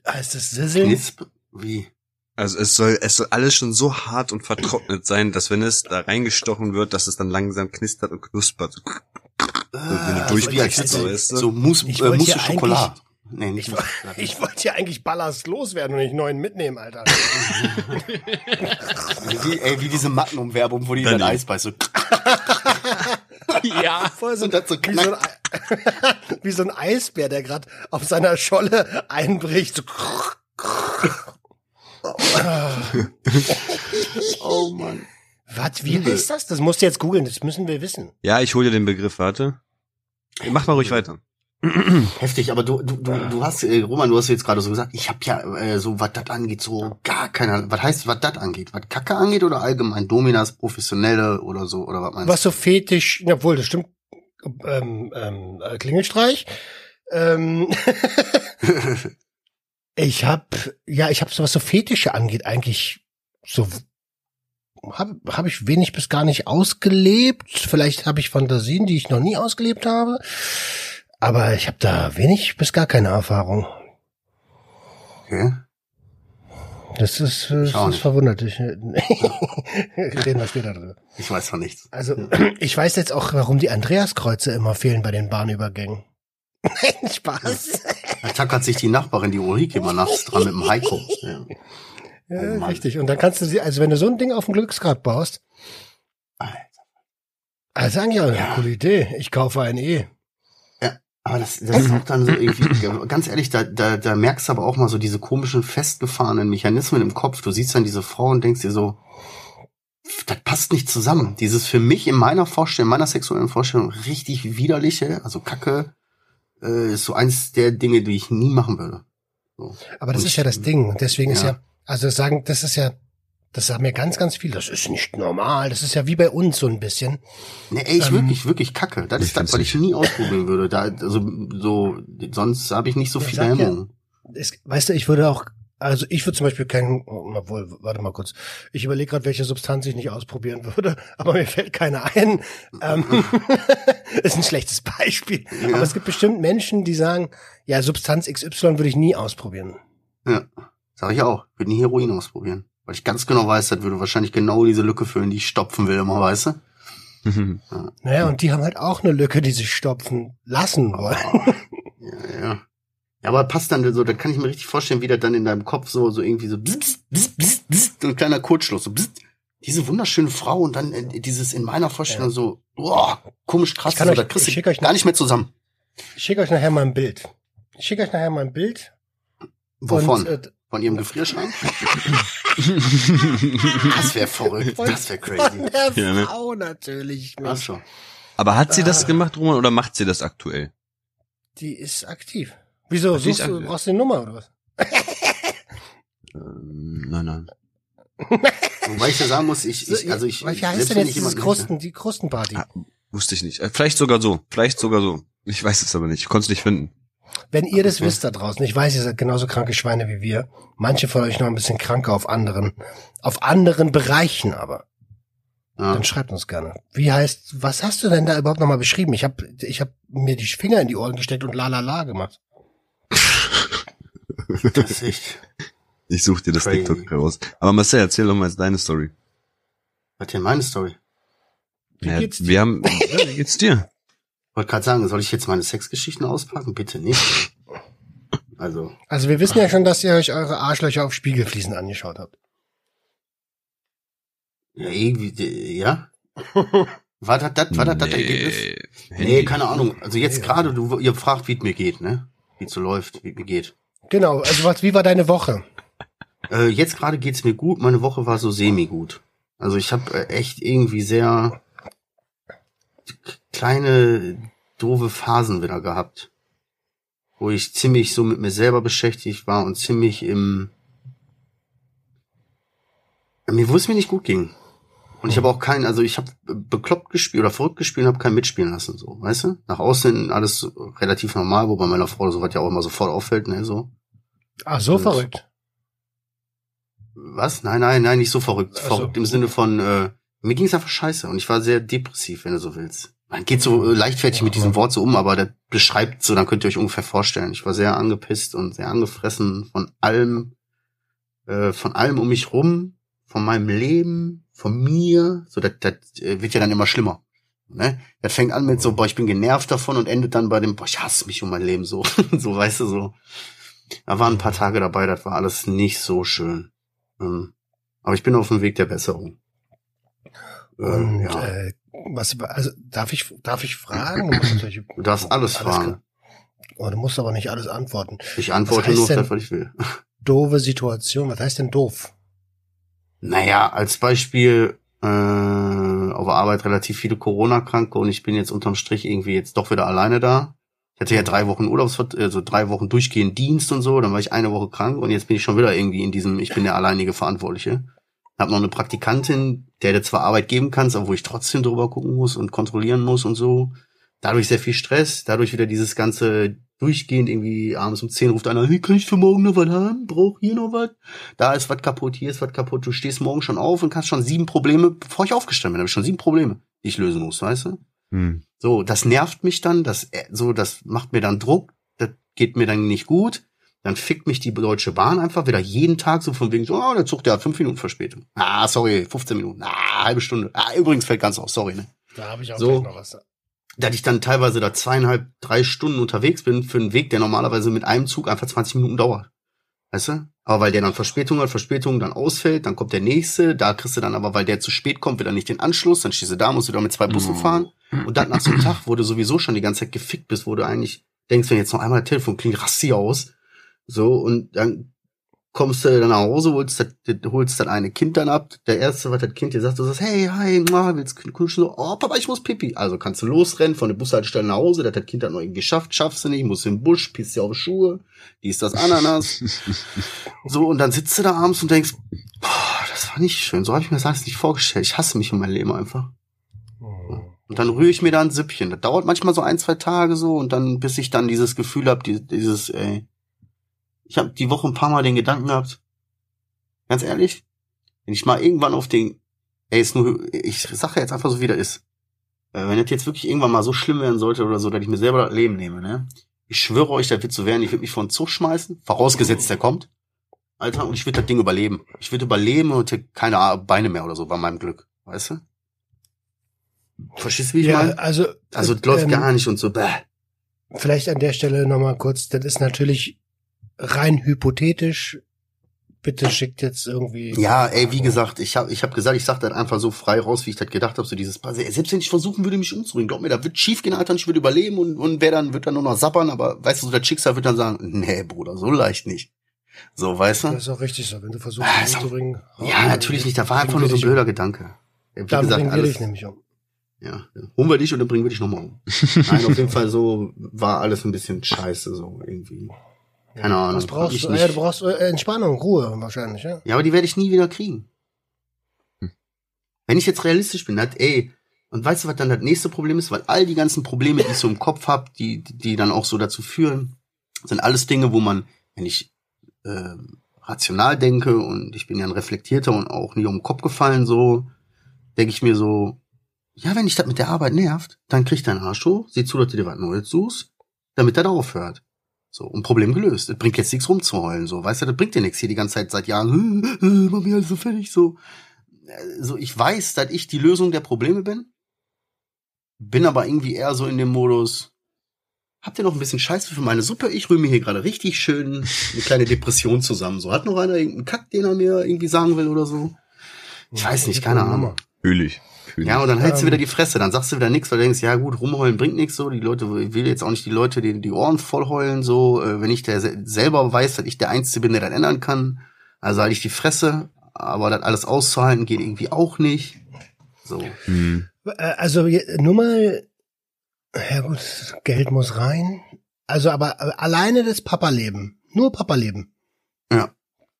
Heißt das Sisseln? Knisp? Wie? Also es soll, es soll alles schon so hart und vertrocknet sein, dass wenn es da reingestochen wird, dass es dann langsam knistert und knuspert. Äh, wenn du durchbeißt, wie- so, weißt du? So Mousse, Ich äh, Mousse ja Schokolade. Nee, nicht Ich, ich wollte ja eigentlich Ballast loswerden und nicht neuen mitnehmen, Alter. Wie, ey, wie diese Magnum-Werbung, wo die dann Dann- Eis beißt. So, ja, voll so, Und so wie, so ein, wie so ein Eisbär, der gerade auf seiner Scholle einbricht. So. oh Mann. Was, wie heißt das? Das musst du jetzt googeln, das müssen wir wissen. Ja, ich hole dir den Begriff, warte. Mach mal ruhig weiter. Heftig, aber du, du, du, du hast, äh, Roman, du hast jetzt gerade so gesagt, ich habe ja äh, so, was das angeht, so gar keine Ahnung. Was heißt, was das angeht? Was Kacke angeht oder allgemein Dominas, Professionelle oder so, oder was meinst Was so fetisch, obwohl, das stimmt, ähm, ähm, äh, Klingelstreich. Ähm, ich hab, ja, ich hab so was so Fetische angeht, eigentlich so habe hab ich wenig bis gar nicht ausgelebt. Vielleicht habe ich Fantasien, die ich noch nie ausgelebt habe. Aber ich habe da wenig bis gar keine Erfahrung. Okay. Das ist, Ich das nicht. verwundert dich. Reden wir später drüber. Ich weiß von nichts. Also, ich weiß jetzt auch, warum die Andreaskreuze immer fehlen bei den Bahnübergängen. Nein, Spaß. Da tackert sich die Nachbarin, die Ulrike, immer nachts dran mit dem Heiko. Ja. Ja, Oh richtig. Und dann kannst du sie, also wenn du so ein Ding auf dem Glücksgrad baust, Alter. also sagen ja, Ja. coole Idee. Ich kaufe ein E. Aber das, das ist auch dann so irgendwie, ganz ehrlich, da, da, da merkst du aber auch mal so diese komischen festgefahrenen Mechanismen im Kopf. Du siehst dann diese Frau und denkst dir so, das passt nicht zusammen. Dieses für mich in meiner Vorstellung, meiner sexuellen Vorstellung richtig widerliche, also Kacke, äh, ist so eins der Dinge, die ich nie machen würde. So. Aber das Und ist ja das Ding. Und deswegen ist Ja. ja, also sagen, das ist ja, das sagen mir ganz, ganz viel. Das ist nicht normal. Das ist ja wie bei uns so ein bisschen. Nee, ey, ich Ähm, wirklich, wirklich Kacke. Das ist das, was ich nie ausprobieren würde. Da, also, so, sonst habe ich nicht so Ich viele ja, Hemmungen. Es, weißt du, ich würde auch, also ich würde zum Beispiel keinen, obwohl, warte mal kurz, ich überlege gerade, welche Substanz ich nicht ausprobieren würde, aber mir fällt keine ein. Ähm, ist ein schlechtes Beispiel. Ja. Aber es gibt bestimmt Menschen, die sagen, ja, Substanz XY würde ich nie ausprobieren. Ja, sag ich auch. Würde nie Heroin ausprobieren. Weil ich ganz genau weiß, das würde wahrscheinlich genau diese Lücke füllen, die ich stopfen will, immer, weißt du? Naja, und die haben halt auch eine Lücke, die sie stopfen lassen wollen. Ja, ja. Ja, aber passt dann so, da kann ich mir richtig vorstellen, wie das dann in deinem Kopf so, so irgendwie so bzz, bzz, bzz, bzz, bzz, so ein kleiner Kurzschluss, so bzz. Diese wunderschöne Frau und dann äh, dieses in meiner Vorstellung Ja. so, boah, komisch krass, Ich kann so, euch- da kriegst ich euch gar nicht mehr zusammen. Ich schicke euch nachher mal ein Bild. Ich schicke euch nachher mal ein Bild. Wovon? Und, äh, Von ihrem Gefrierschrank? Das wäre verrückt, von, das wäre von crazy. der Ja, ne? Frau natürlich. Ach so. Aber hat sie das Ah. gemacht, Roman, oder macht sie das aktuell? Die ist aktiv. Wieso? Suchst du, brauchst du die Nummer oder was? Ähm, nein, nein. Wobei ich ja sagen muss, ich, ich also ich, Wie heißt denn jetzt dieses Krusten, die Krustenparty? Ah. Wusste ich nicht. Äh, Vielleicht sogar so. Vielleicht sogar so. Ich weiß es aber nicht. Ich konnte es nicht finden. Wenn ihr das Okay. wisst da draußen, ich weiß, ihr seid genauso kranke Schweine wie wir. Manche von euch noch ein bisschen kranker auf anderen, auf anderen Bereichen aber. Ja. Dann schreibt uns gerne. Wie heißt, was hast du denn da überhaupt nochmal beschrieben? Ich habe ich hab mir die Finger in die Ohren gesteckt und la la la gemacht. Das ist echt. Ich suche dir das Crazy. TikTok raus. Aber Marcel, erzähl doch mal jetzt deine Story. Was denn meine Story? Wie Ja, geht's dir? Wir haben, ja, wie geht's dir? Wollte gerade sagen, soll ich jetzt meine Sexgeschichten auspacken? Bitte nicht. Also, Also wir wissen ja schon, dass ihr euch eure Arschlöcher auf Spiegelfliesen angeschaut habt. ja, irgendwie, ja. War das, das, war das, das Ergebnis? Nee, keine Ahnung. Also jetzt gerade, du, ihr fragt, wie es mir geht, ne? Wie es so läuft, wie es mir geht. Genau, also was, wie war deine Woche? Äh, jetzt gerade geht's mir gut. Meine Woche war so semi-gut. Also ich habe äh, echt irgendwie sehr kleine, doofe Phasen wieder gehabt. Wo ich ziemlich so mit mir selber beschäftigt war und ziemlich im... Mir, wo es mir nicht gut ging. Und ich habe auch keinen, also ich habe bekloppt gespielt oder verrückt gespielt und habe keinen mitspielen lassen, so, weißt du? Nach außen alles relativ normal, wo bei meiner Frau so was ja auch immer sofort auffällt, ne, so. Ach, so Das- verrückt. Was? Nein, nein, nein, nicht so verrückt. Ach so. Verrückt im Sinne von, äh, mir ging's einfach scheiße und ich war sehr depressiv, wenn du so willst. Man geht so äh, leichtfertig mit diesem Wort so um, aber das beschreibt so, dann könnt ihr euch ungefähr vorstellen. Ich war sehr angepisst und sehr angefressen von allem, äh, von allem um mich rum, von meinem Leben, von mir. So, das, das äh, wird ja dann immer schlimmer. Ne? Das fängt an mit so, boah, ich bin genervt davon und endet dann bei dem, boah, ich hasse mich um mein Leben so. so, weißt du, so. Da waren ein paar Tage dabei, das war alles nicht so schön. Ähm, aber ich bin auf dem Weg der Besserung. Äh, Und ja. äh, was, also darf ich, darf ich fragen? Du darfst alles fragen. oh, du musst aber nicht alles antworten. Ich antworte nur was ich will. Doofe Situation, was heißt denn doof? Naja, als Beispiel äh, auf der Arbeit relativ viele Corona-Kranke und ich bin jetzt unterm Strich irgendwie jetzt doch wieder alleine da. Ich hatte ja drei Wochen Urlaubs, also drei Wochen durchgehend Dienst und so, dann war ich eine Woche krank und jetzt bin ich schon wieder irgendwie in diesem, ich bin der alleinige Verantwortliche. Hab noch eine Praktikantin, der dir zwar Arbeit geben kannst, aber wo ich trotzdem drüber gucken muss und kontrollieren muss und so. Dadurch sehr viel Stress, dadurch wieder dieses ganze durchgehend irgendwie abends um 10 ruft einer, hey, kann ich für morgen noch was haben? Brauch hier noch was? Da ist was kaputt, hier ist was kaputt. Du stehst morgen schon auf und kannst schon sieben Probleme, bevor ich aufgestanden bin, habe ich schon sieben Probleme, die ich lösen muss, weißt du? Hm. So, das nervt mich dann, das, äh, so, das macht mir dann Druck, das geht mir dann nicht gut. Dann fickt mich die Deutsche Bahn einfach wieder jeden Tag so von wegen so, oh, der Zug, der hat fünf Minuten Verspätung. Ah, sorry, 15 Minuten. Ah, halbe Stunde. Ah, übrigens fällt ganz auf, sorry, ne? Da habe ich auch So. gleich noch was. Dass ich dann teilweise da zweieinhalb, drei Stunden unterwegs bin für einen Weg, der normalerweise mit einem Zug einfach 20 Minuten dauert. Weißt du? Aber weil der dann Verspätung hat, Verspätung dann ausfällt, dann kommt der nächste, da kriegst du dann aber, weil der zu spät kommt, wieder nicht den Anschluss, dann stehst du da, musst du da mit zwei Bussen Mhm. fahren. Und dann nach so einem Tag, wo du sowieso schon die ganze Zeit gefickt bist, wo du eigentlich denkst, wenn jetzt noch einmal das Telefon klingt, rast sie aus. So, und dann kommst du dann nach Hause, holst das, holst das eine Kind dann ab. Der erste, was das Kind dir sagt, du sagst, hey, hi, mua, willst du kuscheln? So, oh, Papa, ich muss pipi. Also kannst du losrennen von der Bushaltestelle nach Hause, das hat das Kind dann noch irgendwie geschafft, schaffst du nicht, musst in den Busch, pisst dir auf die Schuhe, die ist das Ananas. so, und dann sitzt du da abends und denkst, boah, das war nicht schön, so habe ich mir das alles nicht vorgestellt. Ich hasse mich um mein Leben einfach. Hm. Und dann rühre ich mir da ein Süppchen. Das dauert manchmal so ein, zwei Tage so und dann, bis ich dann dieses Gefühl habe, dieses, ey. Ich habe die Woche ein paar Mal den Gedanken gehabt, ganz ehrlich, wenn ich mal irgendwann auf den, ey, ist nur, ich sage jetzt einfach so, wie das ist. Äh, wenn das jetzt wirklich irgendwann mal so schlimm werden sollte oder so, dass ich mir selber das Leben nehme, ne? Ich schwöre euch, das wird so werden, ich würde mich vor den Zug schmeißen, vorausgesetzt, der kommt. Alter, und ich würde das Ding überleben. Ich würde überleben und hätte keine Beine mehr oder so, bei meinem Glück. Weißt du? Verstehst du, wie ich Ja, meine? also, Also, das läuft ähm, gar nicht und so, bäh. Vielleicht an der Stelle nochmal kurz, das ist natürlich rein hypothetisch. Bitte schickt jetzt irgendwie. Ja, ey, wie gesagt, ich habe ich hab gesagt, ich sag das einfach so frei raus, wie ich das gedacht habe, so dieses, selbst wenn ich versuchen würde, mich umzubringen, glaub mir, da wird schief gehen, Alter, und ich würde überleben und, und wer dann, wird dann nur noch sappern, aber weißt du, so das Schicksal wird dann sagen, nee, Bruder, so leicht nicht. So, weißt Das du? ist auch richtig so, wenn du versuchst, Ah, ist auch- umzubringen. Ja, natürlich nicht, da war einfach nur so ein blöder Gedanke. Wie Dann gesagt, bringen wir dich nämlich um. ja, ja. holen wir dich und dann bringen wir dich nochmal um. Nein, auf jeden Fall so war alles ein bisschen scheiße, so irgendwie. Keine Ahnung. Was brauchst Ich du? nicht- Ja, du brauchst äh, Entspannung, Ruhe wahrscheinlich, ja. Ja, aber die werde ich nie wieder kriegen. Hm. Wenn ich jetzt realistisch bin, hat, ey, und weißt du, was dann das nächste Problem ist? Weil all die ganzen Probleme, die ich so im Kopf habe, die, die dann auch so dazu führen, sind alles Dinge, wo man, wenn ich äh, rational denke und ich bin ja ein Reflektierter und auch nie um den Kopf gefallen, so, denke ich mir so, ja, wenn dich das mit der Arbeit nervt, dann krieg deinen Arsch hoch, sieh zu, dass du dir was Neues suchst, damit das aufhört. So, und Problem gelöst. Das bringt jetzt nichts rumzuheulen, so. Weißt du, das bringt dir nichts hier die ganze Zeit seit Jahren. Äh, äh, mach mich alles so fertig, so. Äh, So, ich weiß, dass ich die Lösung der Probleme bin. bin aber irgendwie eher so in dem Modus, habt ihr noch ein bisschen Scheiße für meine Suppe? Ich rühre mir hier gerade richtig schön eine kleine Depression zusammen. So, hat noch einer irgendeinen Kack, den er mir irgendwie sagen will oder so? Ich weiß nicht, keine Ahnung. Fühl ich. Fühl Ja, und dann hältst du Ähm. wieder die Fresse, dann sagst du wieder nichts, weil du denkst, ja gut, rumheulen bringt nichts so, die Leute, ich will jetzt auch nicht die Leute die, die Ohren voll heulen, so, äh, wenn ich der se- selber weiß, dass ich der Einzige bin, der das ändern kann, also halte ich die Fresse, aber das alles auszuhalten geht irgendwie auch nicht. So. Hm. Äh, Also nur mal, ja gut, Geld muss rein. Also aber alleine das Papa-Leben, nur Papa-Leben. Ja.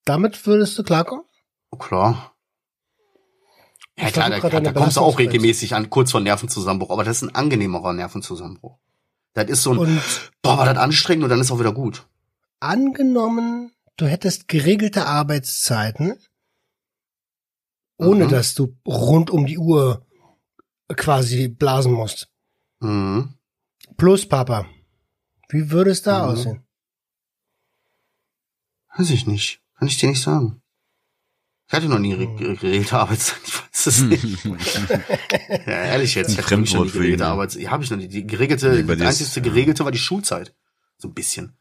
Damit würdest du klarkommen? Klar. Ja klar, da, da kommst du auch regelmäßig an, kurz vor Nervenzusammenbruch, aber das ist ein angenehmerer Nervenzusammenbruch. Das ist so ein, Und boah, war das anstrengend und dann ist auch wieder gut. angenommen, du hättest geregelte Arbeitszeiten, ohne Mhm. dass du rund um die Uhr quasi blasen musst. Mhm. Plus Papa. Wie würde es da Mhm. aussehen? Weiß ich nicht. Kann ich dir nicht sagen. Ich hatte noch nie Hm. re- geregelte Arbeitszeit. Ich weiß es nicht. ja, ehrlich jetzt. Ein Ich hatte nie für geregelte. Arbeitszeit. Ja, habe ich noch nie. Die geregelte, Nee, die ist- einzigste ja. geregelte war die Schulzeit. So ein bisschen.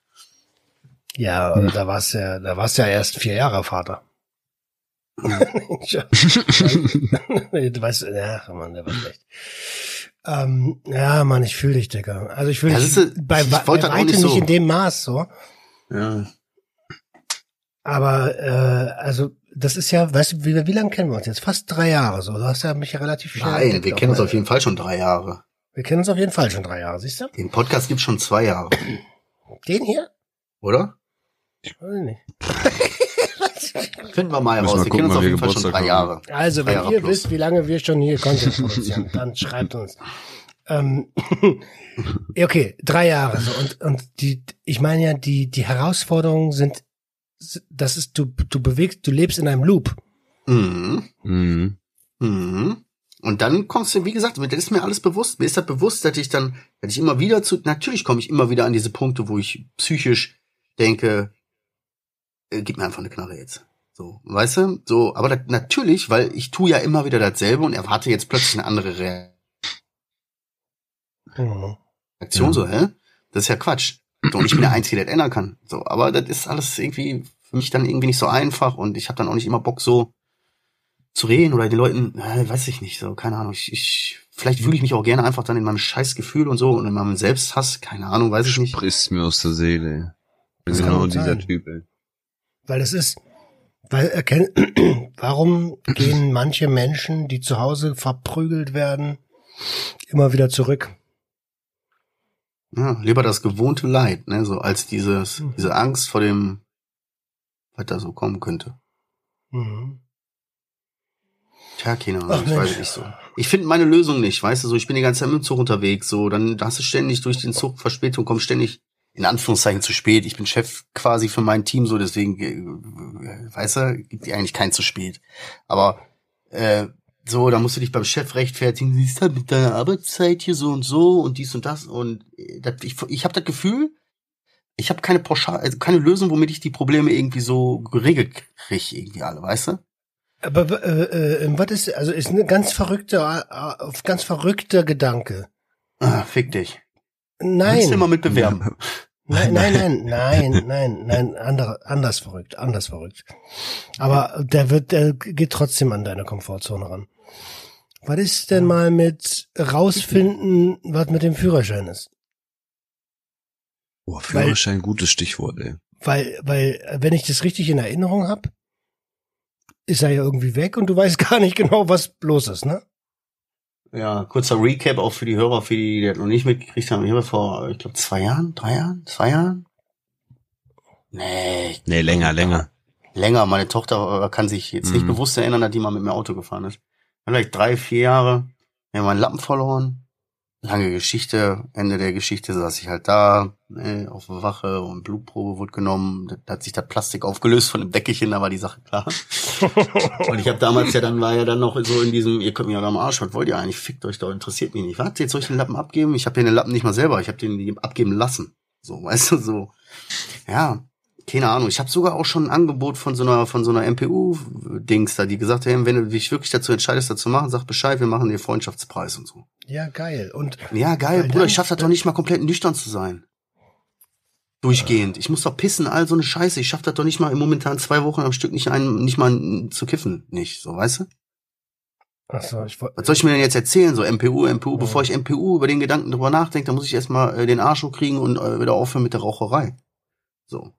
Ja, da warst ja, da warst ja erst vier Jahre Vater. ja. du weißt, ja, Mann, der war schlecht. Ähm, ja, Mann, ich fühle dich, Digga. Also ich fühle Ja, dich siehste, bei, ich bei, halt auch weitem nicht nicht, so. in dem Maß so. Ja. Aber äh, also das ist ja, weißt du, wie, wie lange kennen wir uns jetzt? Fast drei Jahre so. Du hast ja mich ja relativ schnell Nein, wir kennen uns mal. auf jeden Fall schon drei Jahre. Wir kennen uns auf jeden Fall schon drei Jahre, siehst du? Den Podcast gibt's schon zwei Jahre, Den hier? oder? Weiß ich nicht. Finden wir mal heraus. wir Wir gucken, kennen uns auf jeden Fall schon drei. Jahre. Also, Drei wenn Jahre ihr plus. wisst, wie lange wir schon hier Content produzieren, dann schreibt uns. Ähm, okay, drei Jahre. So. Und, und die, ich meine ja, die, die Herausforderungen sind, das ist, du, du bewegst, du lebst in einem Loop. Mhm. Mhm. Mhm. Und dann kommst du, wie gesagt, das ist mir alles bewusst. Mir ist das bewusst, dass ich dann, dass ich immer wieder zu, natürlich komme ich immer wieder an diese Punkte, wo ich psychisch denke, äh, gib mir einfach eine Knarre jetzt. So, weißt du? So, aber das, natürlich, weil ich tue ja immer wieder dasselbe und erwarte jetzt plötzlich eine andere Mhm. Reaktion, Ja. so, hä? Das ist ja Quatsch. So, und ich bin der Einzige, der das ändern kann. So, aber das ist alles irgendwie für mich dann irgendwie nicht so einfach und ich habe dann auch nicht immer Bock so zu reden oder den Leuten, äh, weiß ich nicht, so, keine Ahnung. Ich, ich vielleicht fühle ich mich auch gerne einfach dann in meinem Scheißgefühl und so und in meinem Selbsthass, keine Ahnung, weiß ich nicht. Sprichst mir aus der Seele. Das genau dieser sein. Typ, ey. Weil es ist, weil erkenn, warum gehen manche Menschen, die zu Hause verprügelt werden, immer wieder zurück? Ja, lieber das gewohnte Leid, ne, so als dieses Mhm. diese Angst vor dem was da so kommen könnte. Mhm. Tja, keine Ahnung, Ach, ich weiß Mensch. es nicht so. Ich finde meine Lösung nicht, weißt du, so ich bin die ganze Zeit mit dem Zug unterwegs, so dann hast du ständig durch den Zug Verspätung, kommst ständig in Anführungszeichen zu spät. Ich bin Chef quasi für mein Team, so deswegen, äh, weißt du, gibt eigentlich kein zu spät. Aber äh, so, da musst du dich beim Chef rechtfertigen, siehst halt mit deiner Arbeitszeit hier so und so und dies und das und äh, das, ich, ich habe das Gefühl, ich habe keine pauschal, also keine Lösung, womit ich die Probleme irgendwie so geregelt kriege, irgendwie alle, weißt du? Aber äh, äh, was ist, also ist eine ganz verrückte, äh, ganz verrückter Gedanke. Ah, fick dich. Nein. Willst du immer mit bewerben? Nein, nein, nein, nein, nein, nein, andere, anders verrückt, anders verrückt. Aber der wird, der geht trotzdem an deine Komfortzone ran. Was ist denn mal mit rausfinden, was mit dem Führerschein ist? Boah, Führerschein, gutes Stichwort, ey. Weil, weil, wenn ich das richtig in Erinnerung habe, ist er ja irgendwie weg und du weißt gar nicht genau, was los ist, ne? Ja, kurzer Recap auch für die Hörer, für die, die das noch nicht mitgekriegt haben. Ich habe vor, ich glaube, zwei Jahren, drei Jahren, zwei Jahren? Nee, Nee, länger, länger. länger. Meine Tochter äh, kann sich jetzt nicht Mhm. bewusst erinnern, dass die mal mit mir Auto gefahren ist. Vielleicht drei, vier Jahre. Wir haben meinen Lappen verloren. Lange Geschichte. Ende der Geschichte saß ich halt da, ne, auf der Wache und Blutprobe wurde genommen. Da hat sich das Plastik aufgelöst von dem Deckelchen, da war die Sache klar. Und ich habe damals ja dann war ja dann noch so in diesem, ihr könnt mir ja am Arsch, was wollt ihr eigentlich? Fickt euch doch, interessiert mich nicht. Was? Jetzt soll ich den Lappen abgeben? Ich habe den Lappen nicht mal selber, ich habe den abgeben lassen. So, weißt du, so. Ja. Keine Ahnung, ich habe sogar auch schon ein Angebot von so einer von so einer MPU-Dings da, die gesagt haben, wenn du dich wirklich dazu entscheidest, das zu machen, sag Bescheid, wir machen den Freundschaftspreis und so. Ja, geil. Und Ja, geil, Bruder, ich schaff das doch nicht mal komplett nüchtern zu sein. Durchgehend. Ich muss doch pissen, all so eine Scheiße. Ich schaff das doch nicht mal im momentan zwei Wochen am Stück nicht ein, nicht mal zu kiffen. Nicht, so, weißt du? Achso, ich. Was soll ich mir denn jetzt erzählen? So MPU, MPU, Ja. bevor ich MPU über den Gedanken drüber nachdenke, dann muss ich erstmal äh, den Arsch hochkriegen und äh, wieder aufhören mit der Raucherei. So.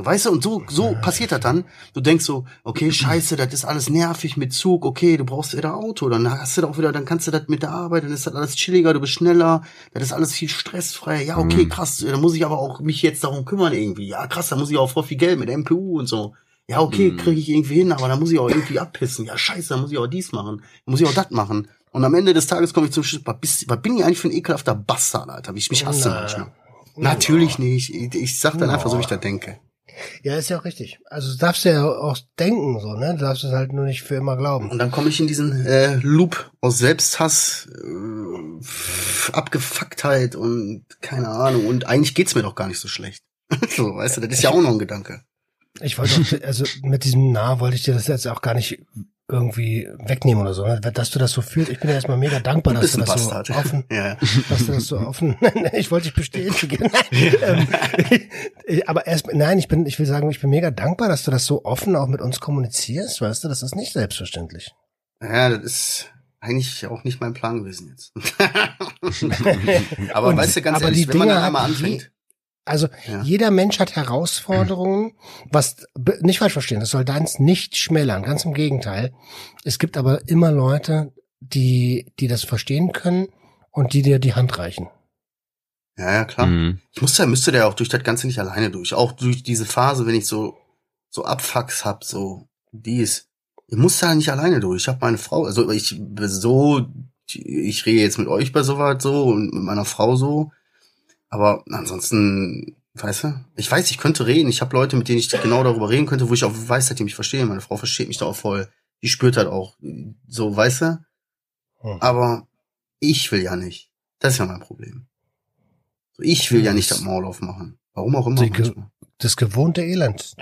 So, weißt du, und so, so passiert das dann. Du denkst so, okay, scheiße, das ist alles nervig mit Zug, okay, du brauchst wieder Auto, dann hast du da auch wieder, dann kannst du das mit der Arbeit, dann ist das alles chilliger, du bist schneller, das ist alles viel stressfreier. Ja, okay, Mhm. krass, dann muss ich aber auch mich jetzt darum kümmern irgendwie. Ja, krass, da muss ich auch voll viel Geld mit MPU und so. Ja, okay, Mhm. kriege ich irgendwie hin, aber dann muss ich auch irgendwie abpissen. Ja, scheiße, dann muss ich auch dies machen. Dann muss ich auch das machen. Und am Ende des Tages komme ich zum Schluss, was, was bin ich eigentlich für ein ekelhafter Bastard, Alter, wie ich mich hasse manchmal. Natürlich nicht. Ich, ich sag dann einfach so, wie ich da denke. Ja, ist ja auch richtig. Also, du darfst ja auch denken, so, ne? Du darfst es halt nur nicht für immer glauben. Und dann komme ich in diesen äh, Loop aus Selbsthass, äh, Abgefucktheit und keine Ahnung. Und eigentlich geht's mir doch gar nicht so schlecht. so, weißt du, das ist ja auch noch ein Gedanke. Ich wollte auch, also mit diesem Na wollte ich dir das jetzt auch gar nicht irgendwie wegnehmen oder so, ne? dass du das so fühlst. Ich bin ja erstmal mega dankbar, dass du das so offen, ja, dass du das so offen. ich wollte dich bestätigen. ähm, aber erst, nein, ich bin, ich will sagen, ich bin mega dankbar, dass du das so offen auch mit uns kommunizierst, weißt du, das ist nicht selbstverständlich. ja, das ist eigentlich auch nicht mein Plan gewesen jetzt. aber Und- weißt du, ganz aber ehrlich, wenn man Dinge dann einmal anfängt, Also Ja. jeder Mensch hat Herausforderungen, was nicht falsch verstehen, das soll deins nicht schmälern, ganz im Gegenteil. Es gibt aber immer Leute, die die das verstehen können und die dir die Hand reichen. ja, ja, klar. Mhm. Ich musste, müsste der auch durch das Ganze nicht alleine durch. Auch durch diese Phase, wenn ich so, so Abfucks hab, so dies. Ich muss da nicht alleine durch. Ich habe meine Frau, also ich so, ich rede jetzt mit euch bei sowas so und mit meiner Frau so. Aber ansonsten, weißt du, ich weiß, ich könnte reden. Ich habe Leute, mit denen ich genau darüber reden könnte, wo ich auch weiß, dass die mich verstehen. Meine Frau versteht mich da auch voll. Die spürt halt auch, so, weißt du. Hm. Aber ich will ja nicht. Das ist ja mein Problem. Ich will ja nicht das Maul aufmachen. Warum auch immer. Ge-. Das gewohnte Elend.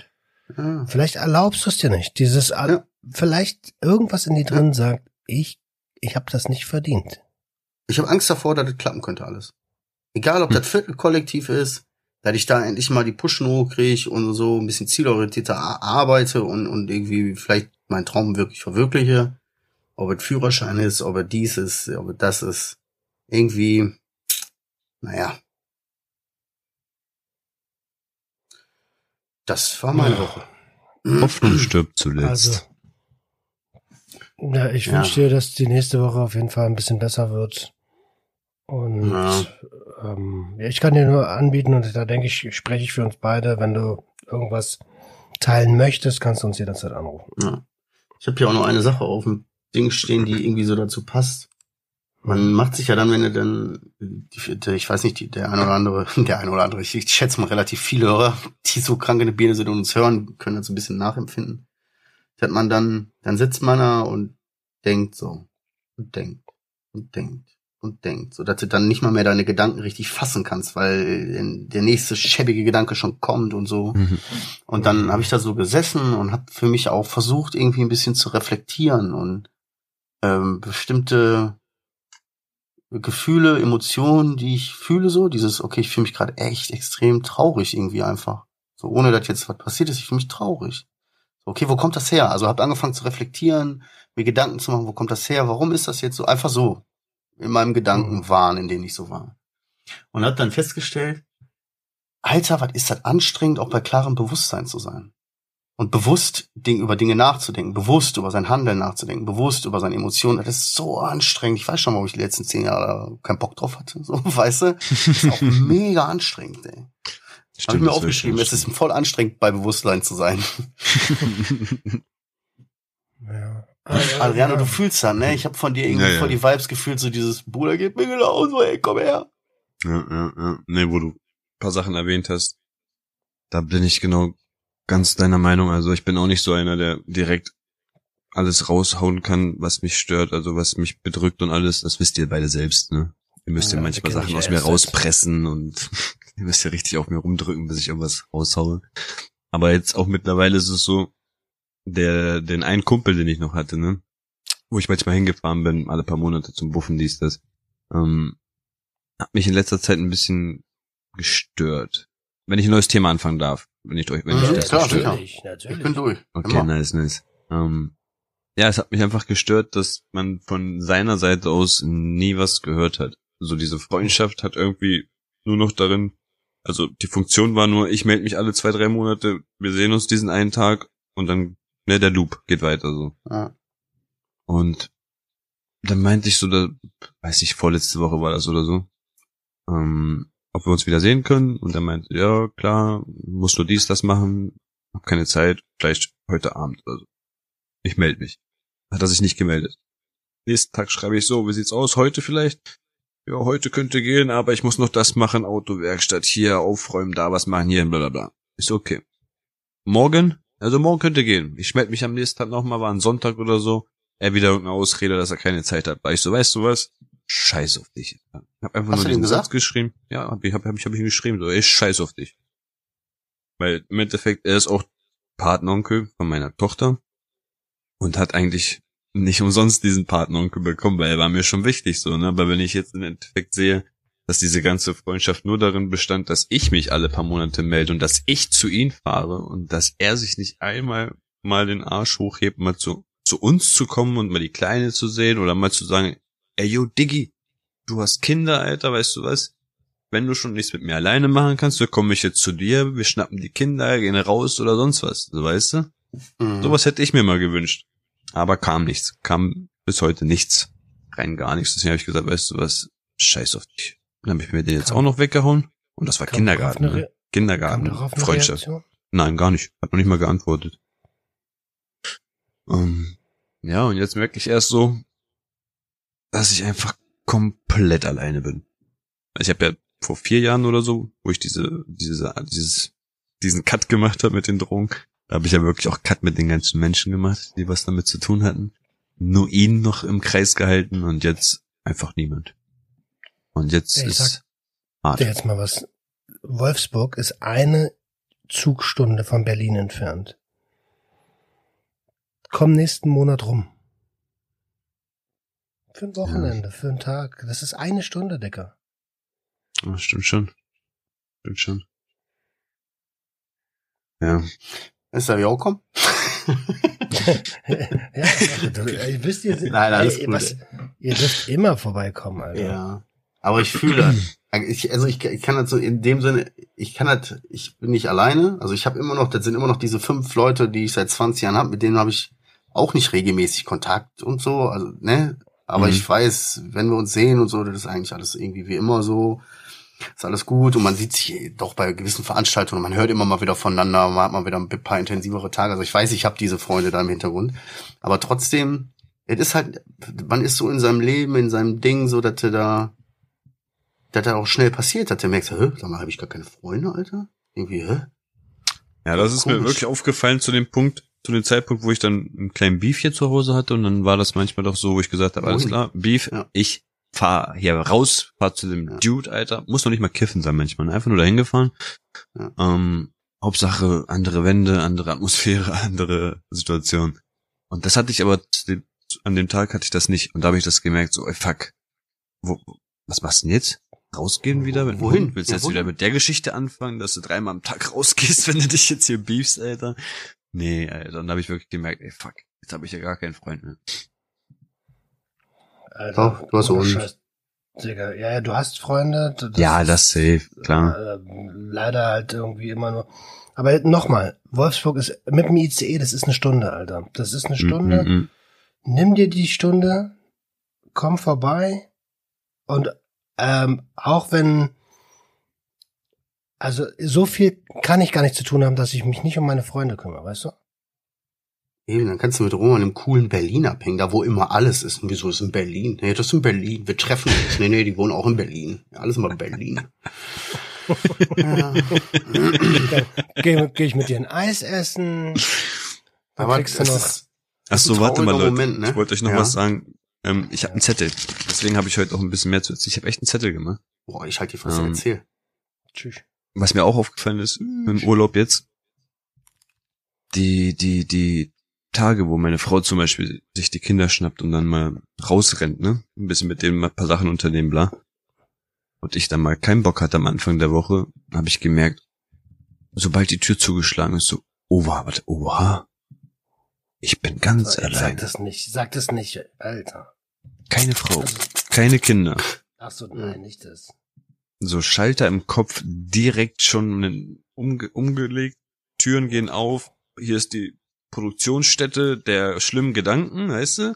Ja. Vielleicht erlaubst du es dir nicht. Dieses, Ja. vielleicht irgendwas in dir drin sagt, ich, ich habe das nicht verdient. Ich habe Angst davor, dass das klappen könnte alles. Egal, ob Hm. das Viertelkollektiv ist, dass ich da endlich mal die Pushen hochkriege und so ein bisschen zielorientierter arbeite und, und irgendwie vielleicht meinen Traum wirklich verwirkliche. Ob es Führerschein ist, ob es dies ist, ob es das ist. Irgendwie, naja. Das war meine Ja. Woche. Hoffnung stirbt zuletzt. Also, ja, ich Ja. wünsche dir, dass die nächste Woche auf jeden Fall ein bisschen besser wird. Und Ja. ähm, ich kann dir nur anbieten, und da denke ich, spreche ich für uns beide, wenn du irgendwas teilen möchtest, kannst du uns jederzeit anrufen. Ja. Ich habe hier auch noch eine Sache auf dem Ding stehen, die irgendwie so dazu passt. Man macht sich ja dann, wenn du dann, ich weiß nicht, der ein oder andere, der ein oder andere, ich, ich schätze mal relativ viele Hörer, die so krank in der Birne sind und uns hören, können das so ein bisschen nachempfinden. Hat man dann, dann sitzt man da und denkt so und denkt und denkt und denkt, so dass du dann nicht mal mehr deine Gedanken richtig fassen kannst, weil der nächste schäbige Gedanke schon kommt und so. Mhm. Und dann habe ich da so gesessen und habe für mich auch versucht, irgendwie ein bisschen zu reflektieren und ähm, bestimmte Gefühle, Emotionen, die ich fühle, so dieses, okay, ich fühle mich gerade echt extrem traurig irgendwie einfach. So ohne dass jetzt was passiert ist, ich fühle mich traurig. So, okay, wo kommt das her? Also habe angefangen zu reflektieren, mir Gedanken zu machen, wo kommt das her? Warum ist das jetzt so? Einfach so in meinem Gedankenwahn, in dem ich so war. Und habe dann festgestellt, Alter, was ist das anstrengend, auch bei klarem Bewusstsein zu sein. Und bewusst Ding, über Dinge nachzudenken, bewusst über sein Handeln nachzudenken, bewusst über seine Emotionen. Das ist so anstrengend. Ich weiß schon, warum ich die letzten zehn Jahre keinen Bock drauf hatte. So, weißt du? Das ist auch mega anstrengend, ey. Habe ich Stimmt, mir aufgeschrieben. Es ist voll anstrengend, bei Bewusstsein zu sein. Ja. Adriano, du fühlst dann, ne? Ich habe von dir irgendwie Ja, ja. voll die Vibes gefühlt, so dieses Bruder, gib mir genauso, ey, komm her. Ja, ja, ja. Nee, wo du ein paar Sachen erwähnt hast, da bin ich genau ganz deiner Meinung. Also ich bin auch nicht so einer, der direkt alles raushauen kann, was mich stört, also was mich bedrückt und alles. Das wisst ihr beide selbst, ne? Ihr müsst Ja, ja manchmal Sachen aus mir rauspressen und Ihr müsst ja richtig auf mir rumdrücken, bis ich irgendwas raushaue. Aber jetzt auch mittlerweile ist es so, der, den einen Kumpel, den ich noch hatte, ne? Wo ich manchmal hingefahren bin, alle paar Monate zum Buffen, dies, das, ähm, hat mich in letzter Zeit ein bisschen gestört. Wenn ich ein neues Thema anfangen darf, wenn ich euch, wenn Mhm, ich das klar, stört. sicher. Natürlich, Ich natürlich. bin durch. Okay, Immer. nice, nice. Ähm, ja, es hat mich einfach gestört, dass man von seiner Seite aus nie was gehört hat. So diese Freundschaft hat irgendwie nur noch darin, also die Funktion war nur, ich melde mich alle zwei, drei Monate, wir sehen uns diesen einen Tag und dann, ne, der Loop geht weiter so. Ja. Und dann meinte ich so, da, weiß ich, vorletzte Woche war das oder so, ähm, ob wir uns wieder sehen können. Und er meinte, ja, klar, musst du dies, das machen, hab keine Zeit, vielleicht heute Abend oder so. Ich melde mich. Hat er sich nicht gemeldet. Nächsten Tag schreibe ich so, wie sieht's aus, heute vielleicht? Ja, heute könnte gehen, aber ich muss noch das machen, Autowerkstatt hier, aufräumen, da was machen, hier, bla bla bla. Ist okay. Morgen? Also morgen könnte gehen. Ich melde mich am nächsten Tag nochmal, war ein Sonntag oder so. Er wieder irgendeine Ausrede, dass er keine Zeit hat. War ich so, weißt du was? Scheiß auf dich. Ich hab einfach Hast nur gesagt? Satz geschrieben. Ja, hab ich, hab, hab ich, hab ich ihm geschrieben. So, ich scheiß auf dich. Weil im Endeffekt, er ist auch Patenonkel von meiner Tochter und hat eigentlich nicht umsonst diesen Patenonkel bekommen, weil er war mir schon wichtig so, ne? Aber wenn ich jetzt im Endeffekt sehe, dass diese ganze Freundschaft nur darin bestand, dass ich mich alle paar Monate melde und dass ich zu ihm fahre und dass er sich nicht einmal mal den Arsch hochhebt, mal zu, zu uns zu kommen und mal die Kleine zu sehen oder mal zu sagen, ey yo, Diggi, du hast Kinder, Alter, weißt du was? Wenn du schon nichts mit mir alleine machen kannst, dann komme ich jetzt zu dir, wir schnappen die Kinder, gehen raus oder sonst was, so weißt du? Mhm. Sowas hätte ich mir mal gewünscht. Aber kam nichts. Kam bis heute nichts. Rein gar nichts. Deswegen habe ich gesagt, weißt du was, scheiß auf dich. Dann habe ich mir den jetzt Kam- auch noch weggehauen. Und das war Kam Kindergarten. Ne? Re- Kindergarten. Freundschaft. Reaktion? Nein, gar nicht. Hat noch nicht mal geantwortet. Ähm, ja, und jetzt merke ich erst so, dass ich einfach komplett alleine bin. Ich habe ja vor vier Jahren oder so, wo ich diese, diese, dieses, diesen Cut gemacht habe mit den Drogen, da habe ich ja wirklich auch Cut mit den ganzen Menschen gemacht, die was damit zu tun hatten. Nur ihn noch im Kreis gehalten und jetzt einfach niemand. Und jetzt Ja, ich ist sag hart. dir jetzt mal was. Wolfsburg ist eine Zugstunde von Berlin entfernt. Komm nächsten Monat rum. Für ein Wochenende, für einen Tag. Das ist eine Stunde, Dicker. Ja, stimmt schon. Stimmt schon. Ja. Ist er ja auch kommen? ja, du, wisst ihr, Nein, alles ey, gut, was, ihr dürft immer vorbeikommen, Alter. Ja. Aber ich fühle, ich, also ich, ich kann das so in dem Sinne, ich kann das, ich bin nicht alleine. Also ich habe immer noch, das sind immer noch diese fünf Leute, die ich seit 20 Jahren habe, mit denen habe ich auch nicht regelmäßig Kontakt und so, also, ne? Aber Mhm. ich weiß, wenn wir uns sehen und so, das ist eigentlich alles irgendwie wie immer so. Ist alles gut und man sieht sich doch bei gewissen Veranstaltungen, man hört immer mal wieder voneinander, man hat mal wieder ein paar intensivere Tage. Also ich weiß, ich habe diese Freunde da im Hintergrund. Aber trotzdem, es ist halt, man ist so in seinem Leben, in seinem Ding, so dass er da, dass da auch schnell passiert, dass du merkst, hä, sag mal, habe ich gar keine Freunde, Alter? Irgendwie, hä? Ja, das ist mir Komisch. wirklich aufgefallen zu dem Punkt, zu dem Zeitpunkt, wo ich dann einen kleinen Beef hier zu Hause hatte und dann war das manchmal doch so, wo ich gesagt habe, alles klar, Beef, Ja. ich fahr hier raus, fahr zu dem Ja. Dude, Alter, muss noch nicht mal kiffen sein manchmal, ne? einfach nur dahin gefahren. Ja. Ähm, Hauptsache andere Wände, andere Atmosphäre, andere Situation. Und das hatte ich aber an dem Tag hatte ich das nicht und da habe ich das gemerkt, so, ey, fuck, wo, was machst du denn jetzt? Rausgehen wieder? Wenn- Wohin? Willst du Ja, jetzt wohin? wieder mit der Geschichte anfangen, dass du dreimal am Tag rausgehst, wenn du dich jetzt hier beefst, Alter? Nee, Alter. Dann habe ich wirklich gemerkt, ey, fuck, jetzt habe ich ja gar keinen Freund mehr. Alter, Doch, du hast uns. Digga, ja, ja, du hast Freunde. ja, ist- das safe, klar. Äh, leider halt irgendwie immer nur. Aber nochmal, Wolfsburg ist mit dem ICE, das ist eine Stunde, Alter. Das ist eine Stunde. Mm, mm, mm. Nimm dir die Stunde, komm vorbei und ähm, auch wenn also so viel kann ich gar nicht zu tun haben, dass ich mich nicht um meine Freunde kümmere, weißt du? Eben, dann kannst du mit Roman im coolen Berlin abhängen, da wo immer alles ist. Und wieso ist in Berlin? Nee, das ist in Berlin. Wir treffen uns. Nee, nee, die wohnen auch in Berlin. Ja, alles immer in Berlin. ja. Gehe geh ich mit dir ein Eis essen. Dann Aber kriegst du noch. ist, Ach so, warte mal, Leute. Moment, ne? Ich wollte euch noch Ja. was sagen. Ähm, ich habe einen Zettel. Deswegen habe ich heute auch ein bisschen mehr zu erzählen. Ich habe echt einen Zettel gemacht. boah, ich halte die Fresse, Ähm, erzähl. Tschüss. was mir auch aufgefallen ist im Urlaub jetzt, die, die, die Tage, wo meine Frau zum Beispiel sich die Kinder schnappt und dann mal rausrennt, ne? Ein bisschen mit denen mal ein paar Sachen unternehmen, bla. Und ich dann mal keinen Bock hatte am Anfang der Woche, habe ich gemerkt, sobald die Tür zugeschlagen ist, so, oha, warte, oha. Ich bin ganz Sag allein. das nicht, sag das nicht, Alter. Keine Frau, Also, keine Kinder. ach so, nein, nicht das. So Schalter im Kopf direkt schon umge umgelegt, Türen gehen auf, hier ist die Produktionsstätte der schlimmen Gedanken, weißt du?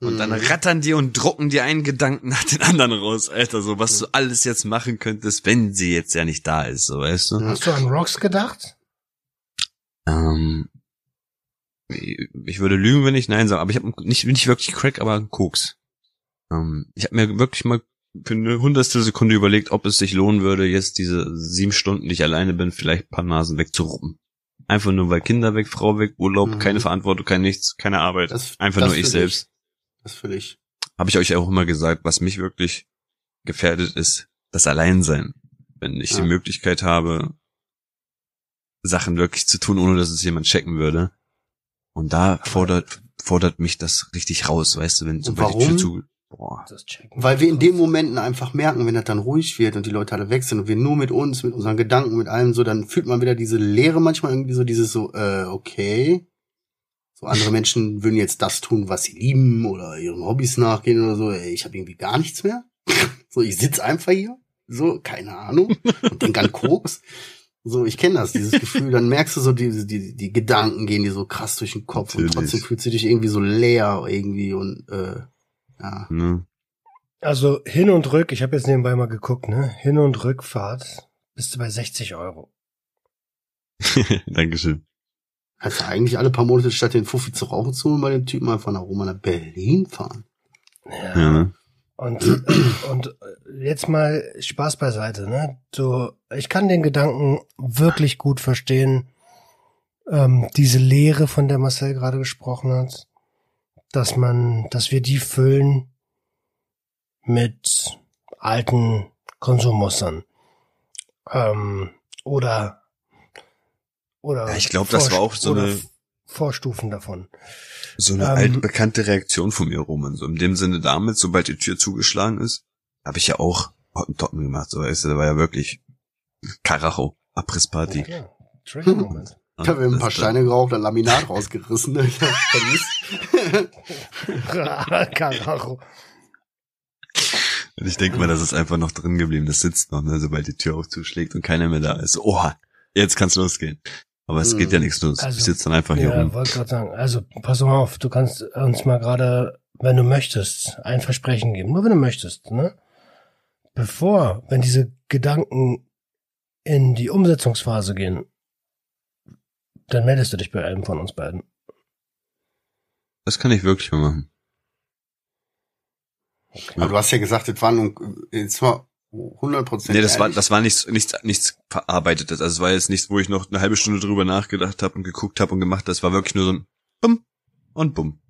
Und dann Mhm. rattern die und drucken dir einen Gedanken nach den anderen raus, Alter, so was du alles jetzt machen könntest, wenn sie jetzt ja nicht da ist, so weißt du? Hast du an Rocks gedacht? Ähm, ich ich würde lügen, wenn ich nein sage, aber ich habe nicht nicht wirklich Crack, aber Koks. Ähm, ich habe mir wirklich mal für eine hundertstel Sekunde überlegt, ob es sich lohnen würde, jetzt diese sieben Stunden, die ich alleine bin, vielleicht ein paar Nasen wegzuruppen. Einfach nur, weil Kinder weg, Frau weg, Urlaub, Mhm. keine Verantwortung, kein nichts, keine Arbeit. Das- Einfach das nur ich selbst. Das fühle ich. Habe ich euch auch immer gesagt, was mich wirklich gefährdet ist, das Alleinsein. Wenn ich die Ja. Möglichkeit habe, Sachen wirklich zu tun, ohne dass es jemand checken würde. Und da fordert, fordert mich das richtig raus, weißt du, wenn sobald die Tür zu, boah. Weil wir in den Momenten einfach merken, wenn das dann ruhig wird und die Leute alle weg sind und wir nur mit uns, mit unseren Gedanken, mit allem so, dann fühlt man wieder diese Leere manchmal irgendwie so, dieses so, äh, okay. So andere Menschen würden jetzt das tun, was sie lieben oder ihren Hobbys nachgehen oder so. Ey, ich habe irgendwie gar nichts mehr. so, ich sitz einfach hier. So, keine Ahnung. Und denk an Koks. So, ich kenne das, dieses Gefühl. Dann merkst du so, die, die, die Gedanken gehen dir so krass durch den Kopf und Natürlich. trotzdem fühlst du dich irgendwie so leer irgendwie und äh, ja. Ne? Also hin und rück, ich habe jetzt nebenbei mal geguckt, ne? Hin und Rückfahrt bist du bei 60 Euro. Dankeschön. Kannst du eigentlich alle paar Monate statt den Fuffi zu rauchen zu holen, bei dem Typen einfach nach Roma nach Berlin fahren. Ja. Ja, ne? Und, und äh, jetzt mal Spaß beiseite, ne? So, ich kann den Gedanken wirklich gut verstehen, ähm, diese Lehre, von der Marcel gerade gesprochen hat, dass man, dass wir die füllen mit alten Konsummustern. Ähm, oder, oder. Ja, ich glaub, das war auch so eine- Vorstufen davon. So eine Ähm, altbekannte Reaktion von mir, Roman. So in dem Sinne damit, sobald die Tür zugeschlagen ist, habe ich ja auch Hottentotten gemacht. So, weißt du, da war ja wirklich Karacho, Abrissparty. Ja, klar. Trigger-Moment. Ich habe ein paar Steine geraucht, ein Laminat rausgerissen. Ne? Verlies. Karacho. Und ich denke mal, das ist einfach noch drin geblieben. Das sitzt noch, ne, sobald die Tür auch zuschlägt und keiner mehr da ist. Oha, jetzt kann's losgehen. Aber es geht ja nichts los. Also, ich sitze dann einfach hier Ja, rum. wollte gerade sagen. Also, pass mal auf, du kannst uns mal gerade, wenn du möchtest, ein Versprechen geben. Nur wenn du möchtest, ne? Bevor, wenn diese Gedanken in die Umsetzungsphase gehen, dann meldest du dich bei einem von uns beiden. Das kann ich wirklich mal machen. Aber du hast ja gesagt, das war nun, jetzt war 100 Prozent. Nee, das war, das war nichts, nichts, nichts verarbeitetes. Also es war jetzt nichts, wo ich noch eine halbe Stunde drüber nachgedacht habe und geguckt habe und gemacht. Das war wirklich nur so ein Bumm und Bumm.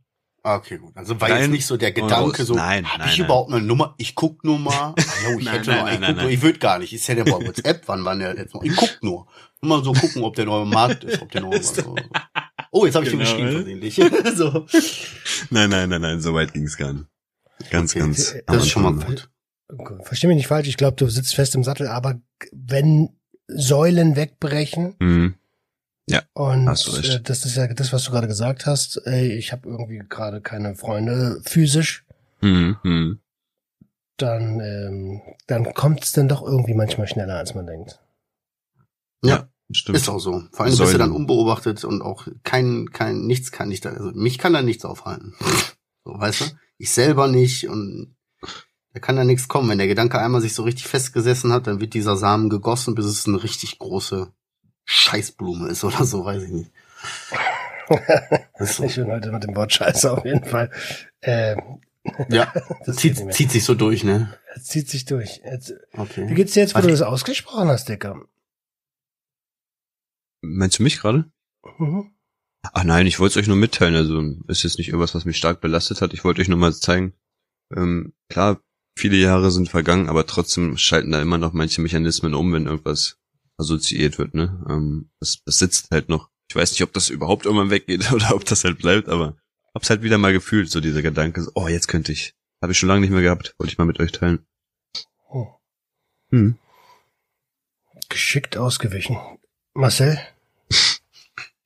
Ah, Okay, gut. Also war Rein jetzt nicht so der und Gedanke raus. so, Nein, hab nein, ich nein. überhaupt eine Nummer? Ich guck nur mal. Ah, ich Nein, hätte nein, nein, einen. nein, nur. nein. Ich würde gar nicht. Ich hätte ja bei WhatsApp, wann war der jetzt noch? Ich guck nur. Nur mal so gucken, ob der neue Markt ist, ob der neue so. Oh, jetzt habe ich Genau, den geschrieben ne? versehentlich. so. Nein, nein, nein, nein, so weit ging's gar nicht. Ganz, Okay, ganz. Das ist schon mal Anfang. gut. Versteh mich nicht falsch, ich glaube, du sitzt fest im Sattel, aber wenn Säulen wegbrechen Mhm. Und Hast du recht. äh, das ist ja das, was du gerade gesagt hast, ey, ich habe irgendwie gerade keine Freunde physisch, Mhm. Dann, ähm, dann kommt es dann doch irgendwie manchmal schneller, als man denkt. Ja, stimmt. Ist auch so. Vor allem bist du Säulen. dann unbeobachtet und auch kein, kein, nichts kann dich da, also mich kann da nichts aufhalten. So, weißt du? Ich selber nicht und da kann da nichts kommen. Wenn der Gedanke einmal sich so richtig festgesessen hat, dann wird dieser Samen gegossen, bis es eine richtig große Scheißblume ist oder so, weiß ich nicht. So. Ich bin heute mit dem Wort Scheiße auf jeden Fall. Äh, Ja, das zieht, zieht sich so durch, ne? Es zieht sich durch. Jetzt, wie Okay. geht's dir jetzt, wo Warte. du das ausgesprochen hast, Dicker? Meinst du mich gerade? Mhm. Ach nein, ich wollte es euch nur mitteilen. Also ist jetzt nicht irgendwas, was mich stark belastet hat. Ich wollte euch nur mal zeigen. Ähm, klar, viele Jahre sind vergangen, aber trotzdem schalten da immer noch manche Mechanismen um, wenn irgendwas assoziiert wird, ne? Ähm, das, das sitzt halt noch. Ich weiß nicht, ob das überhaupt irgendwann weggeht oder ob das halt bleibt, aber hab's halt wieder mal gefühlt, so dieser Gedanke, so, oh, jetzt könnte ich. Habe ich schon lange nicht mehr gehabt, wollte ich mal mit euch teilen. Oh. Hm. Geschickt ausgewichen. Marcel?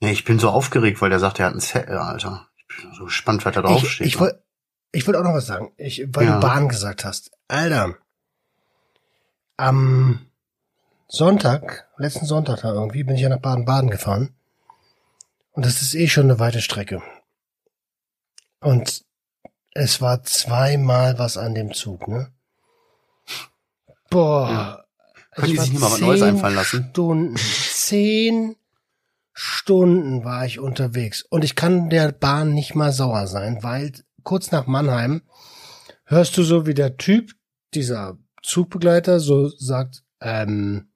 Ja, ich bin so aufgeregt, weil der sagt, er hat einen Zettel, Alter. Ich bin so gespannt, was da Ich, draufsteht. ich wollte ich wollt auch noch was sagen. Ich, weil Ja. du Bahn gesagt hast. Alter. Am Sonntag, letzten Sonntag da irgendwie, bin ich ja nach Baden-Baden gefahren. Und das ist eh schon eine weite Strecke. Und es war zweimal was an dem Zug, ne? Boah. Ja. Können Ich die sich nicht mal was Neues einfallen lassen? Stunden, zehn Stunden war ich unterwegs. Und ich kann der Bahn nicht mal sauer sein, weil kurz nach Mannheim hörst du so, wie der Typ, dieser Zugbegleiter, so sagt, ähm,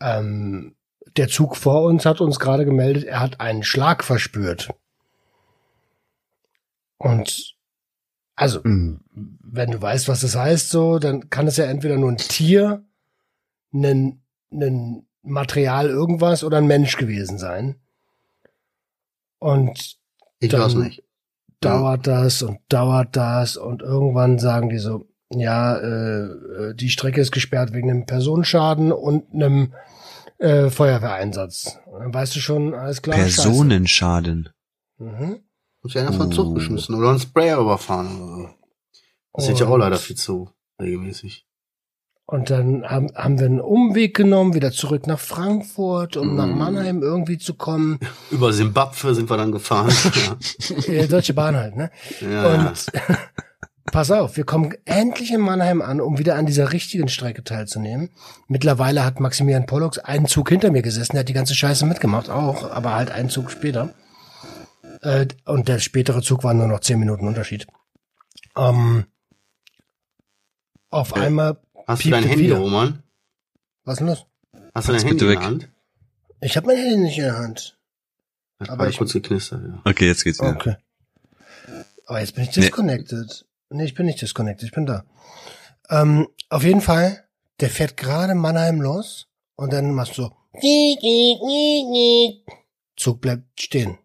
ähm, der Zug vor uns hat uns gerade gemeldet, er hat einen Schlag verspürt. Und also, Mhm. wenn du weißt, was das heißt, so, dann kann es ja entweder nur ein Tier, ein, ein Material irgendwas oder ein Mensch gewesen sein. Und ich dann- weiß nicht. dauert das und dauert das und irgendwann sagen die so, ja, äh, äh, die Strecke ist gesperrt wegen einem Personenschaden und einem äh, Feuerwehreinsatz. Und dann weißt du schon, alles klar. Personenschaden. Mhm. Muss ja einer von Zug Oh. geschmissen oder einen Sprayer überfahren oder so. Das sind ja auch Und- leider viel zu regelmäßig. Und dann haben, haben wir einen Umweg genommen, wieder zurück nach Frankfurt, um nach Mm. Mannheim irgendwie zu kommen. Über Simbabwe sind wir dann gefahren. ja. Deutsche Bahn halt, ne? Ja, ja. Pass auf, wir kommen endlich in Mannheim an, um wieder an dieser richtigen Strecke teilzunehmen. Mittlerweile hat Maximilian Pollux einen Zug hinter mir gesessen, der hat die ganze Scheiße mitgemacht, auch, aber halt einen Zug später. Äh, und der spätere Zug war nur noch zehn Minuten Unterschied. Ähm, auf Äh, einmal, Hast du dein Handy, wieder. Roman? was ist denn los? Hast du dein Handy bitte in der weg. Hand? Ich habe mein Handy nicht in der Hand. Hat Aber ich- kurz geknistert, ja. Okay, jetzt geht's wieder. Okay. Aber jetzt bin ich Nee. disconnected. Nee, ich bin nicht disconnected, ich bin da. Ähm, auf jeden Fall, der fährt gerade Mannheim los und dann machst du so. Zug bleibt stehen.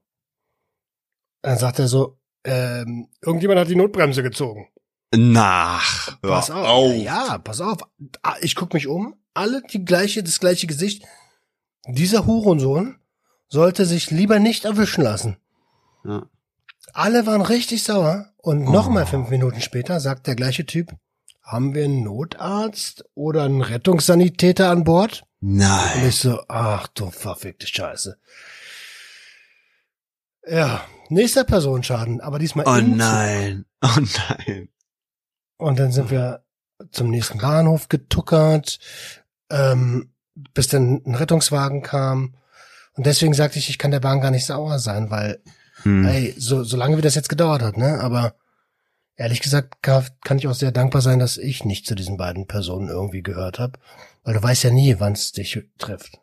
Dann sagt er so, ähm, irgendjemand hat die Notbremse gezogen. Nach. Pass auf. auf. Ja, pass auf. Ich guck mich um. Alle die gleiche, das gleiche Gesicht. Dieser Hurensohn sollte sich lieber nicht erwischen lassen. ja. Alle waren richtig sauer. Und Oh. nochmal fünf Minuten später sagt der gleiche Typ, haben wir einen Notarzt oder einen Rettungssanitäter an Bord? Und Nein. ich so, ach du verfickte Scheiße. Ja, nächster Personenschaden, aber diesmal Oh nein. Oh nein. Und dann sind wir zum nächsten Bahnhof getuckert, ähm, bis dann ein Rettungswagen kam. Und deswegen sagte ich, ich kann der Bahn gar nicht sauer sein, weil, Hm. ey, so, so lange wie das jetzt gedauert hat, ne? Aber ehrlich gesagt kann, kann ich auch sehr dankbar sein, dass ich nicht zu diesen beiden Personen irgendwie gehört habe. Weil du weißt ja nie, wann es dich trifft.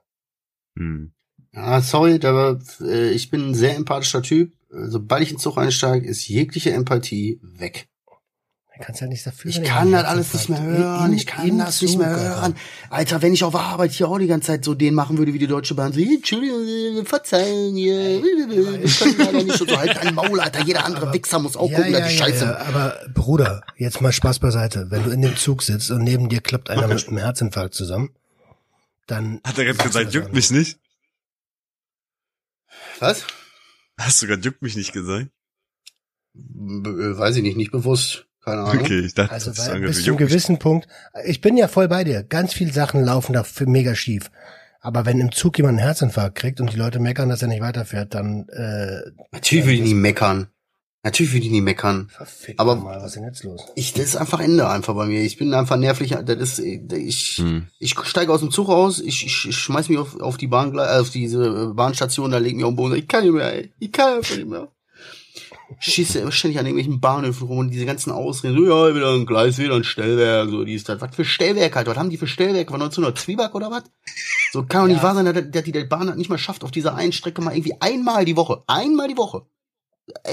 Hm. Ja, sorry, aber äh, ich bin ein sehr empathischer Typ. Sobald ich in den Zug einsteige, ist jegliche Empathie weg. Kannst ja nichts dafür. Ich kann das alles nicht mehr hören. Ich kann das nicht mehr Alter. hören. Alter, wenn ich auf der Arbeit hier auch die ganze Zeit so den machen würde wie die Deutsche Bahn, so, Entschuldigung, äh, verzeihen, hier, ich kann leider nicht so, so halt dein Maul, Alter. Jeder andere Wichser muss auch gucken, dass die Scheiße. Ja, aber Bruder, jetzt mal Spaß beiseite. Wenn du in dem Zug sitzt und neben dir klappt einer mit einem Herzinfarkt zusammen, dann. Hat er gerade gesagt, juckt mich nicht? Was? Hast du gerade juckt mich nicht gesagt? Äh, weiß ich nicht, nicht bewusst. Keine Ahnung. Okay, ich dachte, Also das weil, bis zu einem gewissen Punkt. Ich bin ja voll bei dir. Ganz viele Sachen laufen da für mega schief. Aber wenn im Zug jemand einen Herzinfarkt kriegt und die Leute meckern, dass er nicht weiterfährt, dann äh, Natürlich will ich nie meckern. Natürlich will ich nie meckern. verfickt Aber- mal, was ist denn jetzt los? Ich, das ist einfach Ende einfach bei mir. Ich bin einfach nervlich. Das ist, ich, Hm. ich steige aus dem Zug raus, ich, ich, ich schmeiß mich auf, auf die Bahn, auf diese Bahnstation, da leg mich auf den Boden, und sag, ich kann nicht mehr, ey. ich kann einfach nicht mehr. Schieße ständig an irgendwelchen Bahnhöfen rum und diese ganzen Ausreden, so, ja, wieder ein Gleis, wieder ein Stellwerk, so, dies, das. Was für Stellwerk halt, was haben die für Stellwerke? War 1900 Zwieback oder was? So, kann doch nicht Ja. wahr sein, dass, dass die der Bahn das nicht mal schafft, auf dieser einen Strecke mal irgendwie einmal die Woche, einmal die Woche.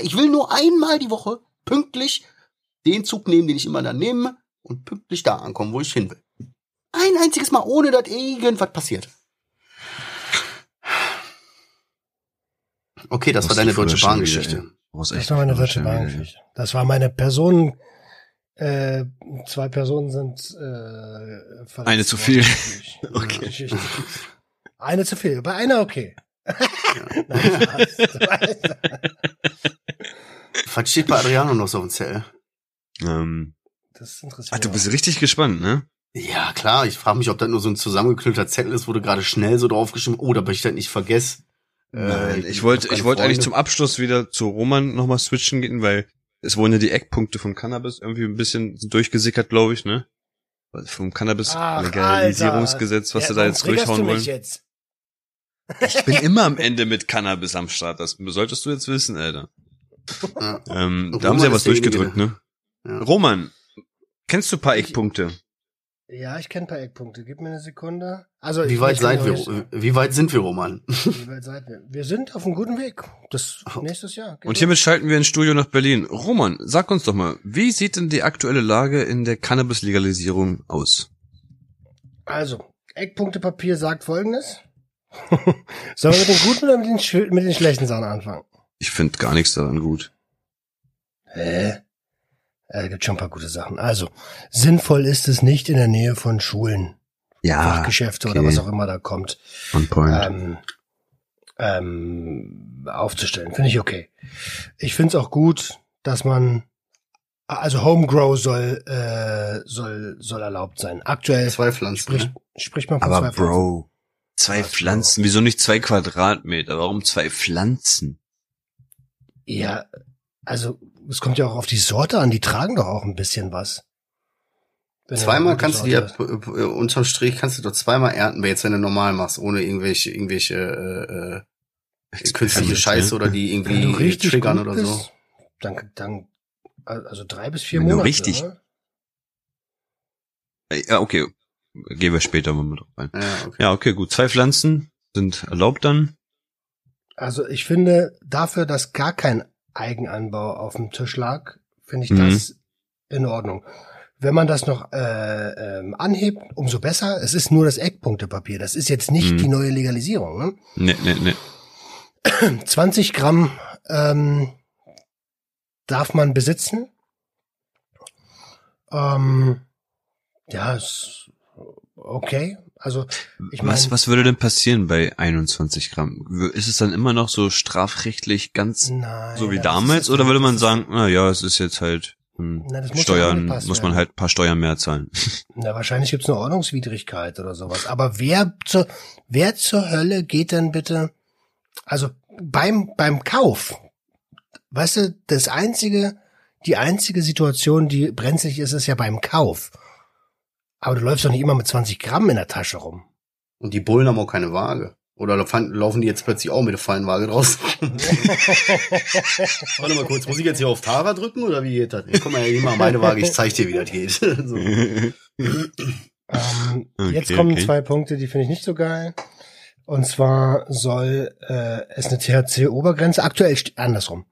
Ich will nur einmal die Woche pünktlich den Zug nehmen, den ich immer dann nehme und pünktlich da ankommen, wo ich hin will. Ein einziges Mal, ohne dass irgendwas passiert. Okay, das war deine Deutsche Bahn-Geschichte. Das war meine Deutsche Bahn-Geschichte. Das war meine Person. Äh, zwei Personen sind äh, verletzt Eine zu viel. Okay. Eine zu viel. Bei einer okay. Nein. Was steht bei Adriano noch so dem Zettel? Ähm, Das interessiert ach, du bist richtig gespannt, ne? Ja, klar, ich frage mich, ob das nur so ein zusammengeknüllter Zettel ist, wo du gerade schnell so draufgeschrieben, oh, damit ich das nicht vergesse. Nein, Äh, ich wollte, ich wollte eigentlich zum Abschluss wieder zu Roman nochmal switchen gehen, weil es wurden ja die Eckpunkte von Cannabis irgendwie ein bisschen durchgesickert, glaube ich, ne? Vom Cannabis-Legalisierungsgesetz, was Alter. sie da Ja, jetzt durchhauen wollen. Jetzt? Ich bin immer am Ende mit Cannabis am Start, das solltest du jetzt wissen, Alter. Ja. Ähm, da haben sie ja was durchgedrückt, ne? Ja. Roman, kennst du ein paar Ich- Eckpunkte? Ja, ich kenne ein paar Eckpunkte. Gib mir eine Sekunde. Also Wie weit seid wir? euch- Wie weit sind wir, Roman? Wie weit seid wir? Wir sind auf einem guten Weg. Das nächstes Jahr. Geht Und hiermit schalten wir ins Studio nach Berlin. Roman, sag uns doch mal, wie sieht denn die aktuelle Lage in der Cannabis-Legalisierung aus? Also, Eckpunktepapier sagt folgendes. Sollen wir mit den guten oder mit den, sch- mit den schlechten Sachen anfangen? Ich finde gar nichts daran gut. Hä? Äh, gibt schon ein paar gute Sachen. Also, sinnvoll ist es nicht in der Nähe von Schulen, Fachgeschäfte oder okay. was auch immer da kommt, On point. ähm, ähm, aufzustellen. Finde ich okay. Ich finde es auch gut, dass man also Homegrow soll äh, soll soll erlaubt sein. Aktuell Zwei Pflanzen. spricht Ne? spricht man von Aber zwei Pflanzen. Bro, zwei Was, Bro? Pflanzen, wieso nicht zwei Quadratmeter? Warum zwei Pflanzen? Ja, also es kommt ja auch auf die Sorte an. Die tragen doch auch ein bisschen was. Wenn Zweimal kannst du Sorte dir, äh, unterm Strich kannst du doch zweimal ernten, wenn jetzt wenn du normal machst, ohne irgendwelche, irgendwelche, äh, äh, künstliche Scheiße oder die Wenn du irgendwie richtig triggern oder so. bist, dann dann also drei bis vier Wenn Monate. richtig-? Äh, Ja, okay. Gehen wir später mal drauf ein. Ja, okay. Ja, okay, gut. Zwei Pflanzen sind erlaubt dann. Also ich finde, dafür, dass gar kein Eigenanbau auf dem Tisch lag, finde ich Mhm. das in Ordnung. Wenn man das noch äh, ähm, anhebt, umso besser. Es ist nur das Eckpunktepapier. Das ist jetzt nicht Mhm. die neue Legalisierung. Ne? Ne, ne, ne. 20 Gramm ähm, darf man besitzen. Ähm, ja, ist okay. Also ich was, mein- was würde denn passieren bei 21 Gramm? Ist es dann immer noch so strafrechtlich ganz nein, so wie damals? Oder würde man sagen, na ja, es ist jetzt halt hm, Na, muss Steuern, muss man halt ein paar Steuern mehr zahlen. Na, wahrscheinlich gibt's eine Ordnungswidrigkeit oder sowas. Aber wer zur, wer zur Hölle geht denn bitte, also beim, beim Kauf, weißt du, das einzige, die einzige Situation, die brenzlig ist, ist ja beim Kauf. Aber du läufst doch nicht immer mit 20 Gramm in der Tasche rum. Und die Bullen haben auch keine Waage. Oder laufen die jetzt plötzlich auch mit der Fallenwaage draus? Warte mal kurz, muss ich jetzt hier auf Tara drücken oder wie geht das? Ja, Guck mal, hier mal meine Waage, ich zeig dir, wie das geht. so. Ähm, Okay, jetzt kommen okay. zwei Punkte, die finde ich nicht so geil. Und zwar soll äh, es eine THC-Obergrenze, aktuell andersrum.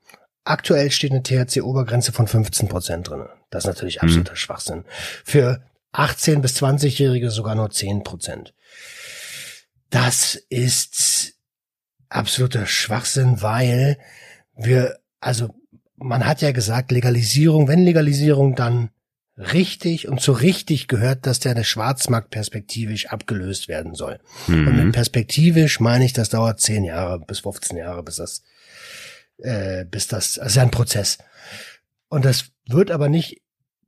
Aktuell steht eine THC-Obergrenze von 15 Prozent drin. Das ist natürlich absoluter Schwachsinn. Für 18 bis 20-Jährige sogar nur 10 Prozent. Das ist absoluter Schwachsinn, weil wir, also man hat ja gesagt, Legalisierung, wenn Legalisierung, dann richtig und zu richtig gehört, dass der Schwarzmarkt perspektivisch abgelöst werden soll. Und mit Mhm. perspektivisch meine ich, das dauert 10 Jahre bis 15 Jahre, bis das, äh, bis das, also ein Prozess. Und das wird aber nicht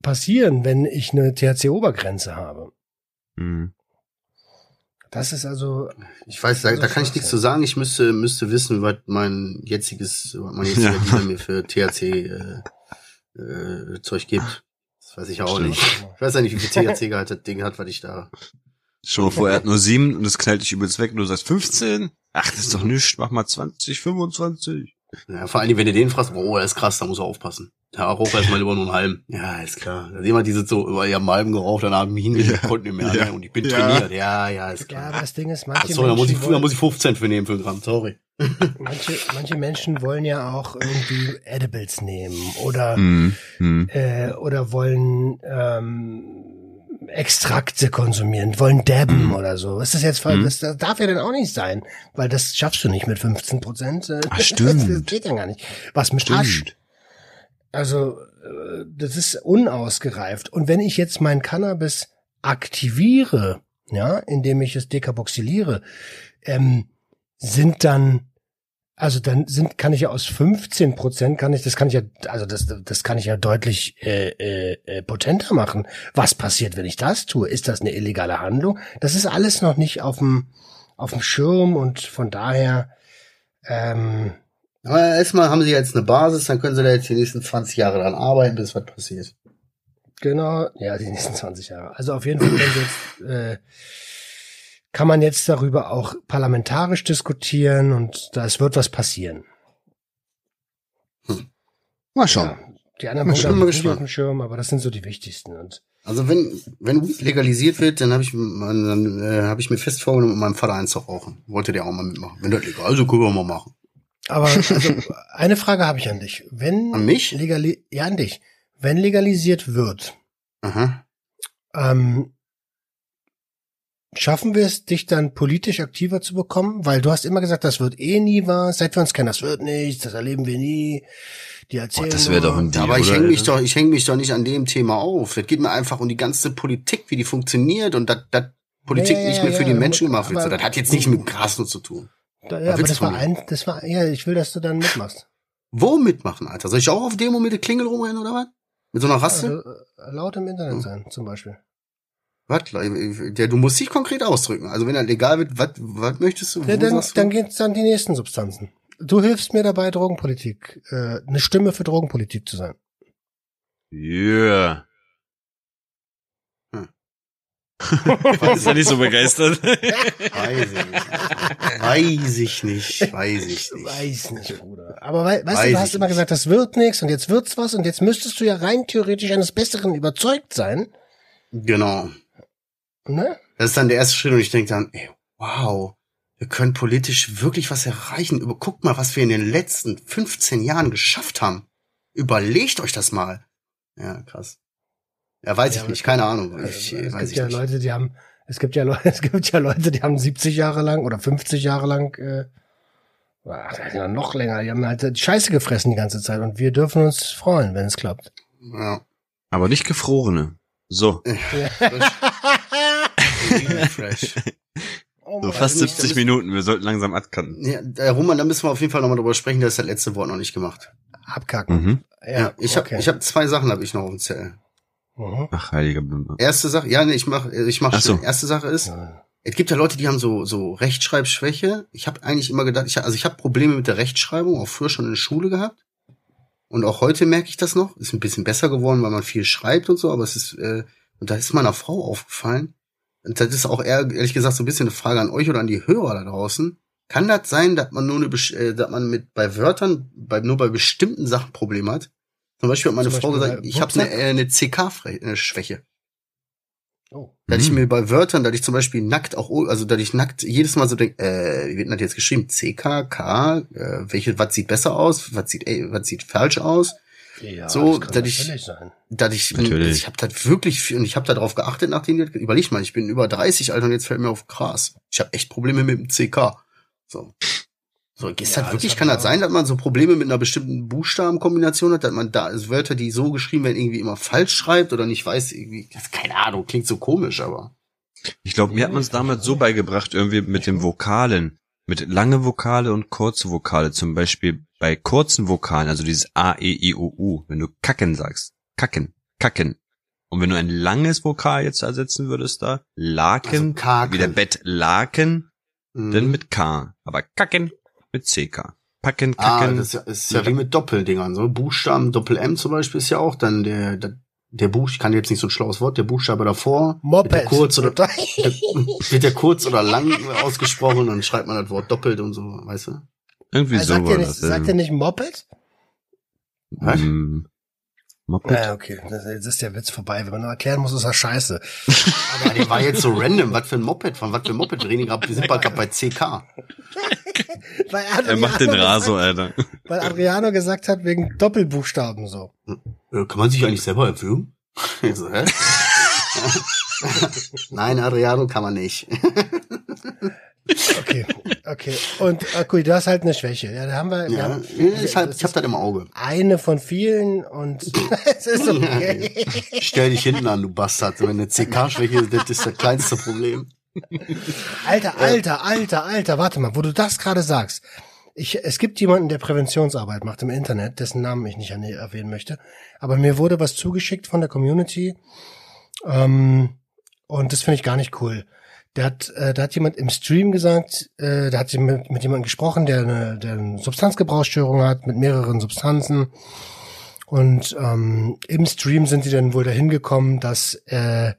passieren, wenn ich eine THC-Obergrenze habe. Mhm. Das ist also, Ich weiß, da, Also da kann ich nichts zu sagen. Ich müsste, müsste wissen, was mein jetziges, was mein jetziger Ja. Dealer mir für THC äh, äh, Zeug gibt. Das weiß ich auch Stimmt. nicht. Ich weiß ja nicht, wie viel THC-Gehalt das Ding hat, was ich da. Schon mal vor, er hat nur sieben und das knallt dich übelst weg und du sagst 15? Ach, das ist doch nichts, mach mal 20, 25. Ja, vor allem, wenn du den fragst, oh, das ist krass, da muss er aufpassen. Ja, rauch erstmal lieber nur einen halben. Ja, ist klar. Da sehen wir diese so, über ihren halben geraucht, dann haben ihn, Ja. ja. konnten nicht mehr, Ja. ne? Und ich bin Ja. trainiert. Ja, ja, ist ja, klar. aber das Ding ist, Ach manche, so, da muss, ich, Menschen da wollen, muss ich 15 für nehmen für einen Gramm, sorry. manche, manche Menschen wollen ja auch irgendwie Edibles nehmen oder Mhm. Mhm. äh, oder wollen ähm, Extrakte konsumieren, wollen dabben Mhm. oder so. Ist das jetzt, Mhm. das, das darf ja dann auch nicht sein, weil das schaffst du nicht mit 15 Prozent. Ach, stimmt. Das geht ja gar nicht. Was mit Hasch? Also, äh, das ist unausgereift. Und wenn ich jetzt mein Cannabis aktiviere, ja, indem ich es dekarboxyliere, ähm, sind dann, also dann sind, kann ich ja aus 15 Prozent, kann ich, das kann ich ja, also das, das kann ich ja deutlich äh, äh, äh, potenter machen. Was passiert, wenn ich das tue? Ist das eine illegale Handlung? Das ist alles noch nicht auf dem, auf dem Schirm und von daher, ähm, Aber erstmal haben sie jetzt eine Basis, dann können sie da jetzt die nächsten 20 Jahre dran arbeiten, bis was passiert. Genau, ja, die nächsten 20 Jahre. Also auf jeden Fall jetzt, äh, kann man jetzt darüber auch parlamentarisch diskutieren und da es wird was passieren. Mal schauen. Ja, die anderen Punkte schauen, habe mal ich nicht gespannt. auf dem Schirm, aber das sind so die wichtigsten. Und Also wenn wenn Weed legalisiert wird, dann habe ich dann äh, habe ich mir fest vorgenommen, mit meinem Vater eins zu rauchen. Wollte der auch mal mitmachen. Wenn das legal ist, können wir mal machen. Aber also, eine Frage habe ich an dich. Wenn An mich? legali ja an dich. Wenn legalisiert wird, Aha. ähm, schaffen wir es, dich dann politisch aktiver zu bekommen? Weil du hast immer gesagt, das wird eh nie was. Seit wir uns kennen, das wird nichts, das erleben wir nie. Die erzählen das wär nur. doch ein Deal. aber ich hänge mich Alter? doch, ich hänge mich doch nicht an dem Thema auf. Das geht mir einfach um die ganze Politik, wie die funktioniert und dass Politik Ja, ja, nicht ja, mehr für ja, die Menschen gemacht wird. Das hat jetzt nicht mit Gras nur zu tun. Da, Was ja, aber das war ein, das war, ja, ich will, dass du dann mitmachst. Wo mitmachen, Alter? Soll ich auch auf Demo mit der Klingel rumrennen oder was? Mit so einer Rasse? Also, laut im Internet sein, zum Beispiel. Was? Der, du musst dich konkret ausdrücken. Also wenn er legal wird, was, was möchtest du? Ja, dann, du? dann geht's dann die nächsten Substanzen. Du hilfst mir dabei, Drogenpolitik, äh, eine Stimme für Drogenpolitik zu sein. Yeah. Ist er nicht so begeistert. Weiß ich nicht. Weiß ich nicht. Weiß ich nicht. Weiß nicht, Bruder. Aber wei weißt Weiß du, du hast immer nicht. gesagt, das wird nichts und jetzt wird's was und jetzt müsstest du ja rein theoretisch eines Besseren überzeugt sein. Genau. Ne? Das ist dann der erste Schritt und ich denke dann, ey, wow, wir können politisch wirklich was erreichen. Über, guckt mal, was wir in den letzten 15 Jahren geschafft haben. Überlegt euch das mal. Ja, krass. Ja, weiß Ja, ich nicht, keine Ahnung. Also, Ich, es weiß gibt ich ja nicht. Leute, die haben, es gibt ja Leute, es gibt ja Leute, die haben 70 Jahre lang oder 50 Jahre lang, äh, ach, ja, noch länger, die haben halt die Scheiße gefressen die ganze Zeit und wir dürfen uns freuen, wenn es klappt. Ja. Aber nicht gefrorene. So, Fresh. Oh so fast nicht, 70 da Minuten. Wir sollten langsam abkanten. Ja, äh, Roman, da müssen wir auf jeden Fall nochmal drüber sprechen, da ist das letzte Wort noch nicht gemacht. Abkacken. Mhm. Ja, ich habe okay. ich hab zwei Sachen habe ich noch auf dem Zettel. Mhm. Ach, heiliger Bimber. Erste Sache, ja, nee, ich mach ich mach Ach so. Erste Sache ist, Ja. es gibt ja Leute, die haben so so Rechtschreibschwäche. Ich habe eigentlich immer gedacht, ich, also ich habe Probleme mit der Rechtschreibung, auch früher schon in der Schule gehabt. Und auch heute merke ich das noch. Ist ein bisschen besser geworden, weil man viel schreibt und so, aber es ist äh, und da ist meiner Frau aufgefallen. Und das ist auch eher, ehrlich gesagt so ein bisschen eine Frage an euch oder an die Hörer da draußen. Kann das sein, dass man nur eine, besch- äh, dass man mit bei Wörtern bei nur bei bestimmten Sachen Probleme hat? Zum Beispiel hat meine Zum Frau Beispiel gesagt, ich habe eine, äh, eine CK-Schwäche. Oh. Dass ich Mhm. mir bei Wörtern, dass ich zum Beispiel nackt auch, also dass ich nackt jedes Mal so denke, äh, wie wird denn das jetzt geschrieben? CK, K, äh, welche, was sieht besser aus, was sieht, ey, was sieht falsch aus? Ja, So, das kann dass ich- sein. Dass ich, Natürlich. ich habe das wirklich viel, und ich habe darauf geachtet, nachdem ich, überleg mal, ich bin über 30, Alter, und jetzt fällt mir auf krass. Ich habe echt Probleme mit dem CK. So. So, ist Ja, das das wirklich, hab kann das sein, dass man so Probleme mit einer bestimmten Buchstabenkombination hat, dass man da also Wörter, die so geschrieben werden, irgendwie immer falsch schreibt oder nicht weiß, irgendwie, das, keine Ahnung, klingt so komisch, aber. Ich glaube, mir hat man es damals so beigebracht, irgendwie mit den Vokalen. Mit lange Vokale und kurze Vokale. Zum Beispiel bei kurzen Vokalen, also dieses A, E, I, O, U. Wenn du kacken sagst. Kacken. Kacken. Und wenn du ein langes Vokal jetzt ersetzen würdest da, Laken, Also Kaken. wie der Bett Laken, Mhm. dann mit K. Aber Kacken mit CK. Packen, Ah, kacken. das ist ja, ist ja wie mit Doppeldingern. So Buchstaben, Doppel-M zum Beispiel ist ja auch dann der, der, der Buch, ich kann jetzt nicht so ein schlaues Wort, der Buchstabe davor. Moped. Wird der kurz oder, der, wird der kurz oder lang ausgesprochen und schreibt man das Wort doppelt und so, weißt du? Irgendwie Also so sagt, war ihr nicht, das. sagt ihr nicht Moped? Was? Ähm, Moped? Ja, okay. Das, jetzt ist der Witz vorbei. Wenn man noch erklären muss, ist das scheiße. Aber der war jetzt so random. Was für ein Moped? Von was für ein Moped reden die gerade? Wir sind bald gerade bei CK. Weil Er macht den Raso, Alter. Weil Adriano gesagt hat, wegen Doppelbuchstaben so. Äh, Kann man sich eigentlich selber erwürgen? Ich so, hä? Nein, Adriano kann man nicht. Okay, okay. Und okay, du hast halt eine Schwäche. Ja, da haben wir. Ja, haben, ich hab, ich hab das im Auge. eine von vielen und es ist okay. Stell dich hinten an, du Bastard. Wenn eine CK-Schwäche ist, das ist das kleinste Problem. Alter, alter, alter, alter, warte mal, wo du das gerade sagst. Ich, es gibt jemanden, der Präventionsarbeit macht im Internet, dessen Namen ich nicht erwähnen möchte. Aber mir wurde was zugeschickt von der Community. Ähm, und das finde ich gar nicht cool. Der hat, äh, da hat jemand im Stream gesagt, äh, da hat sie mit, mit jemandem gesprochen, der eine, der eine Substanzgebrauchsstörung hat, mit mehreren Substanzen. Und ähm, im Stream sind sie dann wohl dahin gekommen, dass äh,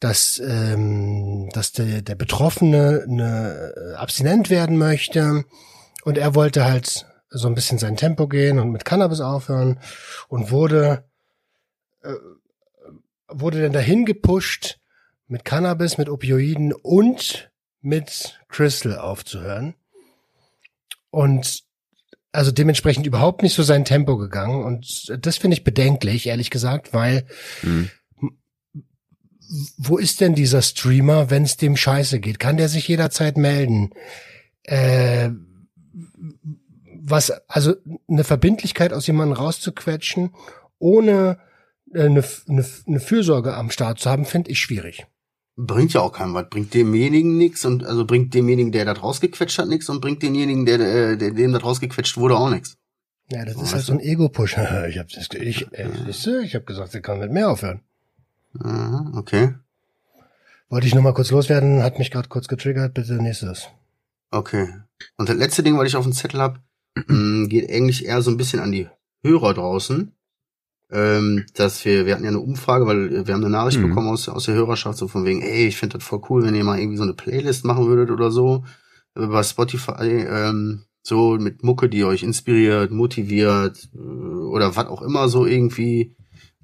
dass ähm, dass der, der Betroffene eine, äh, abstinent werden möchte und er wollte halt so ein bisschen sein Tempo gehen und mit Cannabis aufhören und wurde äh, wurde dann dahin gepusht mit Cannabis, mit Opioiden und mit Crystal aufzuhören und also dementsprechend überhaupt nicht so sein Tempo gegangen und das finde ich bedenklich, ehrlich gesagt, weil Mhm. wo ist denn dieser Streamer, wenn es dem scheiße geht? Kann der sich jederzeit melden? Äh, was, also eine Verbindlichkeit aus jemandem rauszuquetschen, ohne äh, eine, eine, eine Fürsorge am Start zu haben, finde ich schwierig. Bringt ja auch keinem was. Bringt demjenigen nix und also bringt demjenigen, der da rausgequetscht hat, nix und bringt denjenigen, der, der, der dem da rausgequetscht wurde, auch nix. Ja, das Oh, ist halt so ein Ego-Push. ich habe ich, äh, siehst du, ich hab gesagt, sie kann mit mehr aufhören. Aha, okay. Wollte ich noch mal kurz loswerden, hat mich gerade kurz getriggert. Bitte nächstes. Okay. Und das letzte Ding, was ich auf dem Zettel hab, mh, geht eigentlich eher so ein bisschen an die Hörer draußen. Ähm, dass wir, wir hatten ja eine Umfrage, weil wir haben eine Nachricht Mhm. bekommen aus, aus der Hörerschaft, so von wegen, ey, ich finde das voll cool, wenn ihr mal irgendwie so eine Playlist machen würdet oder so. Äh, Bei Spotify, ähm, so mit Mucke, die euch inspiriert, motiviert, äh, oder was auch immer so irgendwie.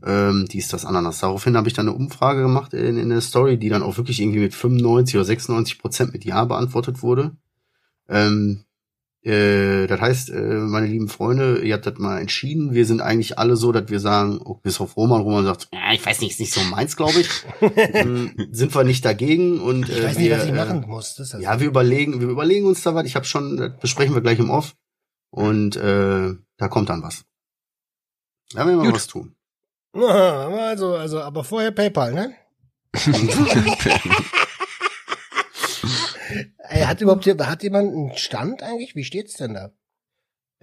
Ähm, dies, das, Ananas. Daraufhin habe ich dann eine Umfrage gemacht in, in der Story, die dann auch wirklich irgendwie mit 95 oder 96 Prozent mit Ja beantwortet wurde. Ähm, äh, das heißt, äh, meine lieben Freunde, ihr habt das mal entschieden. Wir sind eigentlich alle so, dass wir sagen, oh, bis auf Roman, Roman sagt, ja, ich weiß nicht, ist nicht so meins, glaube ich. ähm, sind wir nicht dagegen und äh, Ich weiß nicht, wir, was ich äh, machen muss. Das ist ja, wir überlegen, wir überlegen uns da was. Ich habe schon, das besprechen wir gleich im Off. Und äh, da kommt dann was. Da werden wir Gut. was tun. Also, also, aber vorher PayPal, ne? Ey, hat überhaupt hat jemand einen Stand eigentlich? Wie steht's denn da?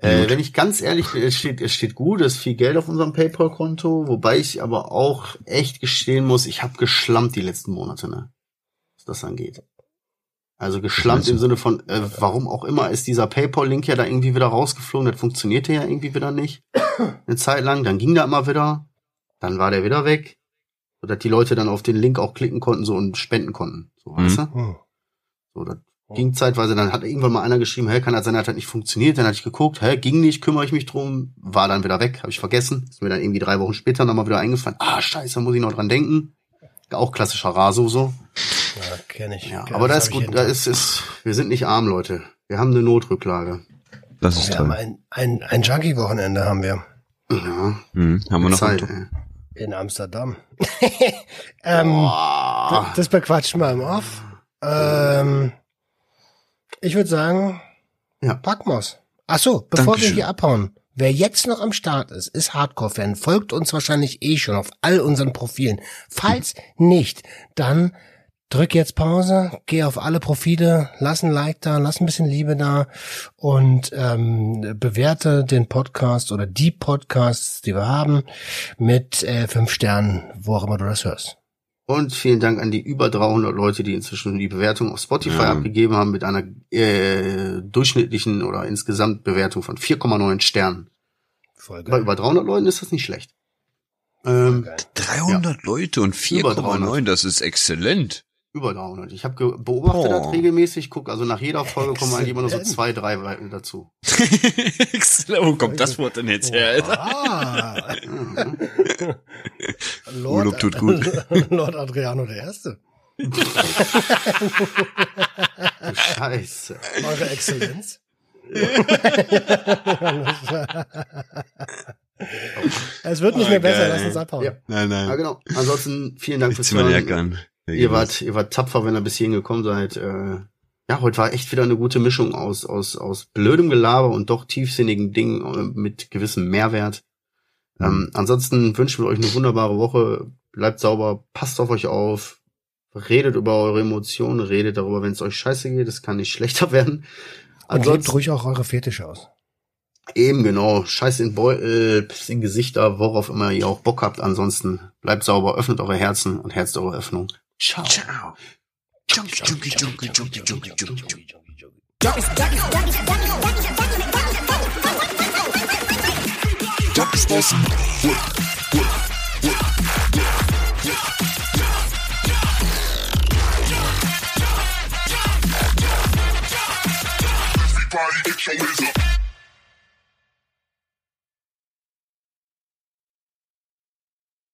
Äh, wenn ich ganz ehrlich bin, es steht, es steht gut, es ist viel Geld auf unserem PayPal-Konto, wobei ich aber auch echt gestehen muss, ich habe geschlampt die letzten Monate, ne? Was das angeht. Also geschlampt im Sinne von, äh, warum auch immer ist dieser PayPal-Link ja da irgendwie wieder rausgeflogen, das funktionierte ja irgendwie wieder nicht. Eine Zeit lang, dann ging der immer wieder, dann war der wieder weg, sodass die Leute dann auf den Link auch klicken konnten so und spenden konnten. So, weißt du? So, das ging zeitweise, dann hat irgendwann mal einer geschrieben, hä, kann das sein, das hat nicht funktioniert, dann hatte ich geguckt, hä, ging nicht, kümmere ich mich drum, war dann wieder weg, habe ich vergessen, ist mir dann irgendwie drei Wochen später nochmal wieder eingefallen, ah, scheiße, muss ich noch dran denken. Auch klassischer Raso so. Ja, kenn ich. Ja, Kenn- aber da das ist gut, da ist, ist, wir sind nicht arm, Leute. Wir haben eine Notrücklage. Das ist Wir haben toll. ein, ein, ein Junkie-Wochenende haben wir Ja, Mhm. Haben wir noch Zeit, in Amsterdam. ähm, das, das bequatschen wir im Off. Ähm, ich würde sagen, Ja. packen wir's. Ach so, bevor Dankeschön. wir hier abhauen. Wer jetzt noch am Start ist, ist Hardcore-Fan, folgt uns wahrscheinlich eh schon auf all unseren Profilen. Falls nicht, dann drück jetzt Pause, geh auf alle Profile, lass ein Like da, lass ein bisschen Liebe da und ähm, bewerte den Podcast oder die Podcasts, die wir haben, mit äh, fünf Sternen, wo auch immer du das hörst. Und vielen Dank an die über 300 Leute, die inzwischen die Bewertung auf Spotify Ja. abgegeben haben mit einer äh, durchschnittlichen oder insgesamt Bewertung von 4,9 Sternen. Voll Bei geil. über 300 Leuten ist das nicht schlecht. Ähm, geil. 300 Leute und Über 4,9, 300. das ist exzellent. Über 300. Ich habe beobachtet Oh. das regelmäßig, guck, also nach jeder Folge kommen eigentlich immer nur so zwei, drei Weiten dazu. Wo kommt das Wort denn jetzt her, Alter? Ah, Urlaub tut gut. Lord Adriano der Erste. Du Scheiße. Eure Exzellenz. Es wird nicht Oh, mehr besser, geil, lass ey. uns abhauen. Ja. Nein, nein. Ja, genau. Ansonsten vielen Dank ich fürs zieh Ihr geht wart, ihr wart tapfer, wenn ihr bis hierhin gekommen seid. Äh, ja, heute war echt wieder eine gute Mischung aus, aus, aus blödem Gelaber und doch tiefsinnigen Dingen äh, mit gewissem Mehrwert. Ähm, ansonsten wünschen wir euch eine wunderbare Woche. Bleibt sauber, passt auf euch auf, redet über eure Emotionen, redet darüber, wenn es euch scheiße geht. Es kann nicht schlechter werden. Und lebt Ansonsten ruhig auch eure Fetische aus. eben genau, scheiß in Beutel, Piss in Gesichter, worauf immer ihr auch Bock habt. Ansonsten bleibt sauber, öffnet eure Herzen und herzt eure Öffnung. Chow. Chow. Junkie, junkie, junkie, junkie, junkie, junkie, junkie, junkie. Junkie spicy. Work, work, work, work, work. Everybody, get your hands up.